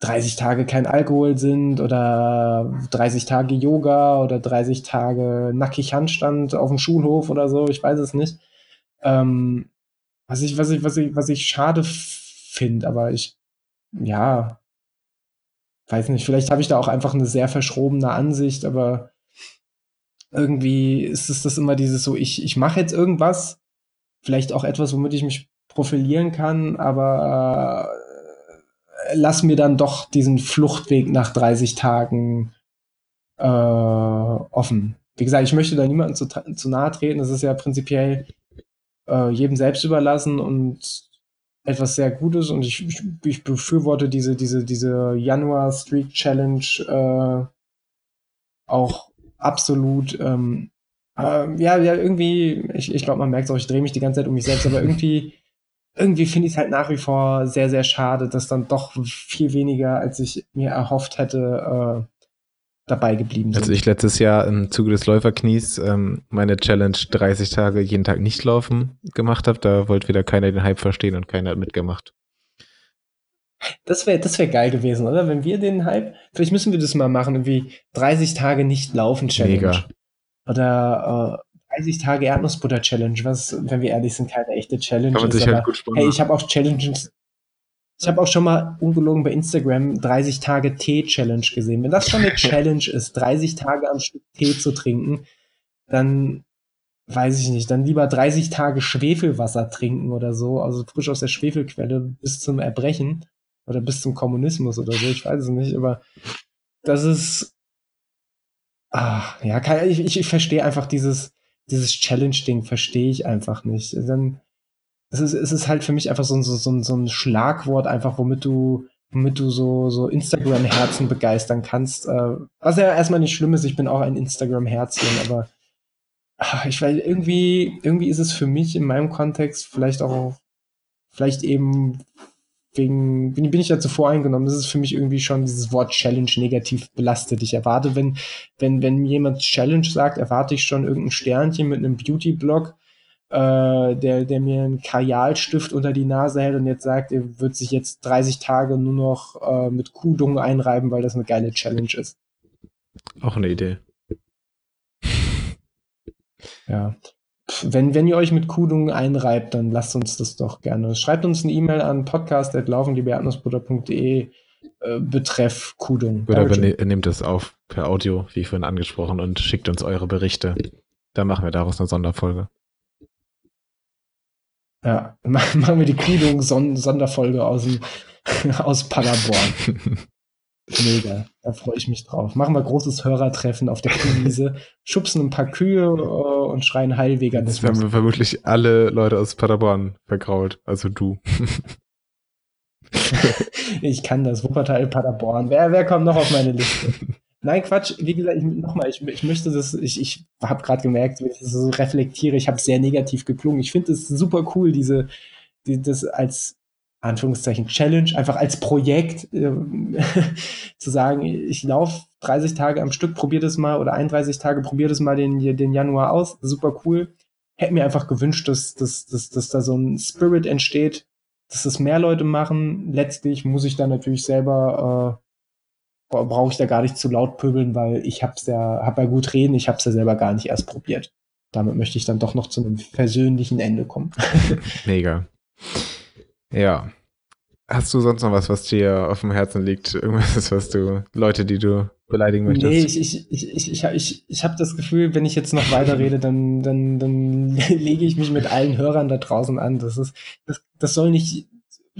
B: 30 Tage kein Alkohol sind oder 30 Tage Yoga oder 30 Tage nackig Handstand auf dem Schulhof oder so, ich weiß es nicht. Ähm, was ich, was ich, was ich, was ich schade finde, aber ich, ja, weiß nicht, vielleicht habe ich da auch einfach eine sehr verschrobene Ansicht, aber irgendwie ist es das immer dieses so, ich, ich mache jetzt irgendwas, vielleicht auch etwas, womit ich mich profilieren kann, aber lass mir dann doch diesen Fluchtweg nach 30 Tagen äh, offen. Wie gesagt, ich möchte da niemandem zu, zu nahe treten. Das ist ja prinzipiell äh, jedem selbst überlassen und etwas sehr Gutes und ich, ich, ich befürworte diese, diese, diese Januar Street Challenge äh, auch absolut. Ähm, äh, ja, ja, irgendwie, ich, ich glaube, man merkt es auch, ich drehe mich die ganze Zeit um mich selbst, aber irgendwie, irgendwie finde ich es halt nach wie vor sehr, sehr schade, dass dann doch viel weniger, als ich mir erhofft hätte, äh, dabei geblieben
A: sind. Also ich letztes Jahr im Zuge des Läuferknies ähm, meine Challenge 30 Tage jeden Tag nicht laufen gemacht habe, da wollte wieder keiner den Hype verstehen und keiner hat mitgemacht.
B: Das wäre das wär geil gewesen, oder? Wenn wir den Hype, vielleicht müssen wir das mal machen, irgendwie 30 Tage nicht laufen Challenge. Mega. Oder äh, 30 Tage Erdnussbutter Challenge, was, wenn wir ehrlich sind, keine echte Challenge Kann man ist. Sich halt gut hey, ich habe auch Challenges, ich habe auch schon mal ungelogen bei Instagram 30 Tage Tee-Challenge gesehen. Wenn das schon eine Challenge ist, 30 Tage am Stück Tee zu trinken, dann weiß ich nicht, dann lieber 30 Tage Schwefelwasser trinken oder so, also frisch aus der Schwefelquelle bis zum Erbrechen oder bis zum Kommunismus oder so, ich weiß es nicht, aber das ist, ah, ja, ich, ich, ich verstehe einfach dieses, dieses Challenge-Ding, verstehe ich einfach nicht. Dann, es ist, es ist halt für mich einfach so, so, so, so ein Schlagwort, einfach, womit du, womit du so, so Instagram-Herzen begeistern kannst. Äh, was ja erstmal nicht schlimm ist, ich bin auch ein Instagram-Herzchen, aber ach, ich weiß, irgendwie, irgendwie ist es für mich in meinem Kontext vielleicht auch, vielleicht eben wegen, bin, bin ich dazu voreingenommen, das ist für mich irgendwie schon dieses Wort Challenge negativ belastet. Ich erwarte, wenn, wenn, wenn jemand Challenge sagt, erwarte ich schon irgendein Sternchen mit einem Beauty-Blog äh, der, der mir einen Kajalstift unter die Nase hält und jetzt sagt, er wird sich jetzt 30 Tage nur noch äh, mit Kuhdung einreiben, weil das eine geile Challenge ist.
A: Auch eine Idee.
B: Ja. Wenn, wenn ihr euch mit Kudung einreibt, dann lasst uns das doch gerne. Schreibt uns eine E-Mail an podcast.laufendiebeerdnussbutter.de äh, betreff Kudung.
A: Oder nehmt es auf per Audio, wie vorhin angesprochen, und schickt uns eure Berichte. Dann machen wir daraus eine Sonderfolge.
B: Ja, machen wir die Kühlung Sonderfolge aus, aus Paderborn. Mega, da freue ich mich drauf. Machen wir großes Hörertreffen auf der Kuhwiese, schubsen ein paar Kühe äh, und schreien Heilveganismus.
A: Jetzt haben wir vermutlich alle Leute aus Paderborn vergrault, also du.
B: ich kann das, Wuppertal, Paderborn. Wer, wer kommt noch auf meine Liste? Nein, Quatsch. Wie gesagt, nochmal, ich, ich möchte das, ich, ich habe gerade gemerkt, wenn ich das so reflektiere, ich habe sehr negativ geklungen. Ich finde es super cool, diese, die, das als Anführungszeichen Challenge, einfach als Projekt äh, zu sagen, ich laufe 30 Tage am Stück, probier das mal oder 31 Tage, probier das mal den, den Januar aus. Super cool. Hätte mir einfach gewünscht, dass, dass, dass, dass da so ein Spirit entsteht, dass das mehr Leute machen. Letztlich muss ich dann natürlich selber äh, brauche ich da gar nicht zu laut pöbeln, weil ich hab's ja, hab ja gut reden, ich hab's ja selber gar nicht erst probiert. Damit möchte ich dann doch noch zu einem persönlichen Ende kommen.
A: Mega. Ja. Hast du sonst noch was, was dir auf dem Herzen liegt? Irgendwas, was du, Leute, die du beleidigen möchtest?
B: Nee, ich, ich, ich, ich, ich, ich, habe das Gefühl, wenn ich jetzt noch weiter rede, dann, dann, dann lege ich mich mit allen Hörern da draußen an. Das ist, das, das soll nicht,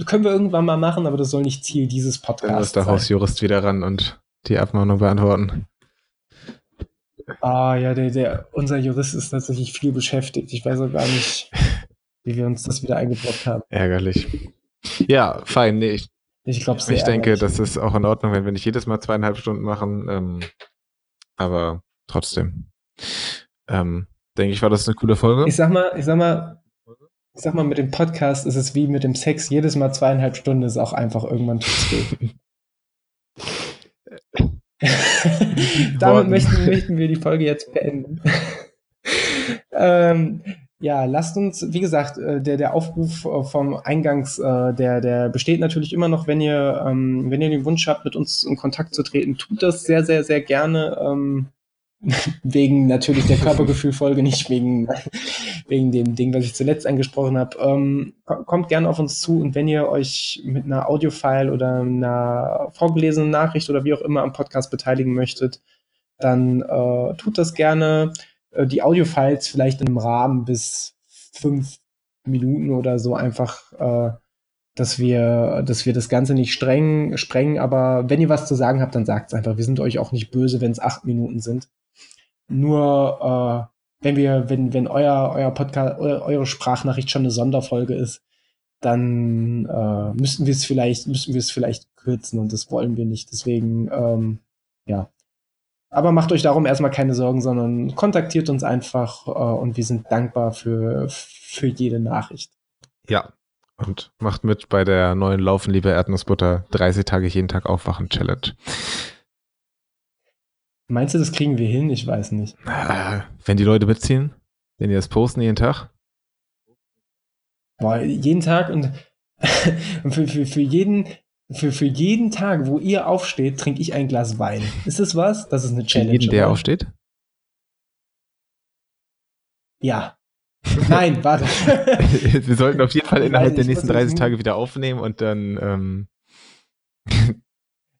B: können wir irgendwann mal machen, aber das soll nicht Ziel dieses Podcasts
A: Dann muss der Hausjurist wieder ran und die Abmahnung beantworten.
B: Ah, ja, der, der, unser Jurist ist tatsächlich viel beschäftigt. Ich weiß auch gar nicht, wie wir uns das wieder eingebrockt haben.
A: Ärgerlich. Ja, fein. Nee, ich, ich, glaub, ich denke, das ist auch in Ordnung, wenn wir nicht jedes Mal zweieinhalb Stunden machen. Ähm, aber trotzdem. Ähm, denke ich, war das eine coole Folge.
B: Ich sag mal, ich sag mal, ich sag mal, mit dem Podcast ist es wie mit dem Sex. Jedes Mal zweieinhalb Stunden ist auch einfach irgendwann tut's weh. Damit möchten, möchten, wir die Folge jetzt beenden. ähm, Ja, lasst uns, wie gesagt, äh, der, der Aufruf äh, vom Eingangs, äh, der, der besteht natürlich immer noch, wenn ihr, ähm, wenn ihr den Wunsch habt, mit uns in Kontakt zu treten, tut das sehr, sehr, sehr gerne. Ähm, wegen natürlich der Körpergefühlfolge, nicht wegen, wegen dem Ding, was ich zuletzt angesprochen habe. Ähm, kommt gerne auf uns zu und wenn ihr euch mit einer Audiofile oder einer vorgelesenen Nachricht oder wie auch immer am Podcast beteiligen möchtet, dann äh, tut das gerne. Äh, die Audiofiles vielleicht in einem Rahmen bis fünf Minuten oder so einfach, äh, dass wir, dass wir das Ganze nicht streng sprengen. Aber wenn ihr was zu sagen habt, dann sagt es einfach. Wir sind euch auch nicht böse, wenn es acht Minuten sind. Nur äh, wenn wir, wenn, wenn euer, euer Podcast, eure Sprachnachricht schon eine Sonderfolge ist, dann äh, müssten wir es vielleicht, müssen wir es vielleicht kürzen und das wollen wir nicht. Deswegen, ähm, ja, aber macht euch darum erstmal keine Sorgen, sondern kontaktiert uns einfach äh, und wir sind dankbar für, für jede Nachricht.
A: Ja, und macht mit bei der neuen Laufen, liebe Erdnussbutter, 30 Tage jeden Tag aufwachen Challenge.
B: Meinst du, das kriegen wir hin? Ich weiß nicht.
A: Wenn die Leute mitziehen, wenn die das posten jeden Tag.
B: Boah, jeden Tag und für, für, für jeden, für, für jeden Tag, wo ihr aufsteht, trinke ich ein Glas Wein. Ist das was? Das ist eine Challenge. Für
A: jeden, der oder? aufsteht?
B: Ja. Nein, warte.
A: Wir sollten auf jeden Fall innerhalb der nächsten 30 Tage wieder aufnehmen und dann. Ähm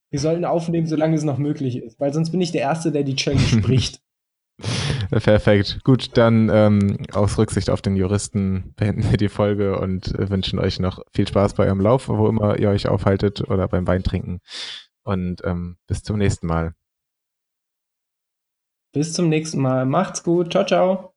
B: Wir sollten aufnehmen, solange es noch möglich ist, weil sonst bin ich der Erste, der die Challenge bricht.
A: Perfekt. Gut, dann ähm, aus Rücksicht auf den Juristen beenden wir die Folge und äh, wünschen euch noch viel Spaß bei eurem Lauf, wo immer ihr euch aufhaltet oder beim Weintrinken. Und ähm, bis zum nächsten Mal.
B: Bis zum nächsten Mal. Macht's gut. Ciao, ciao.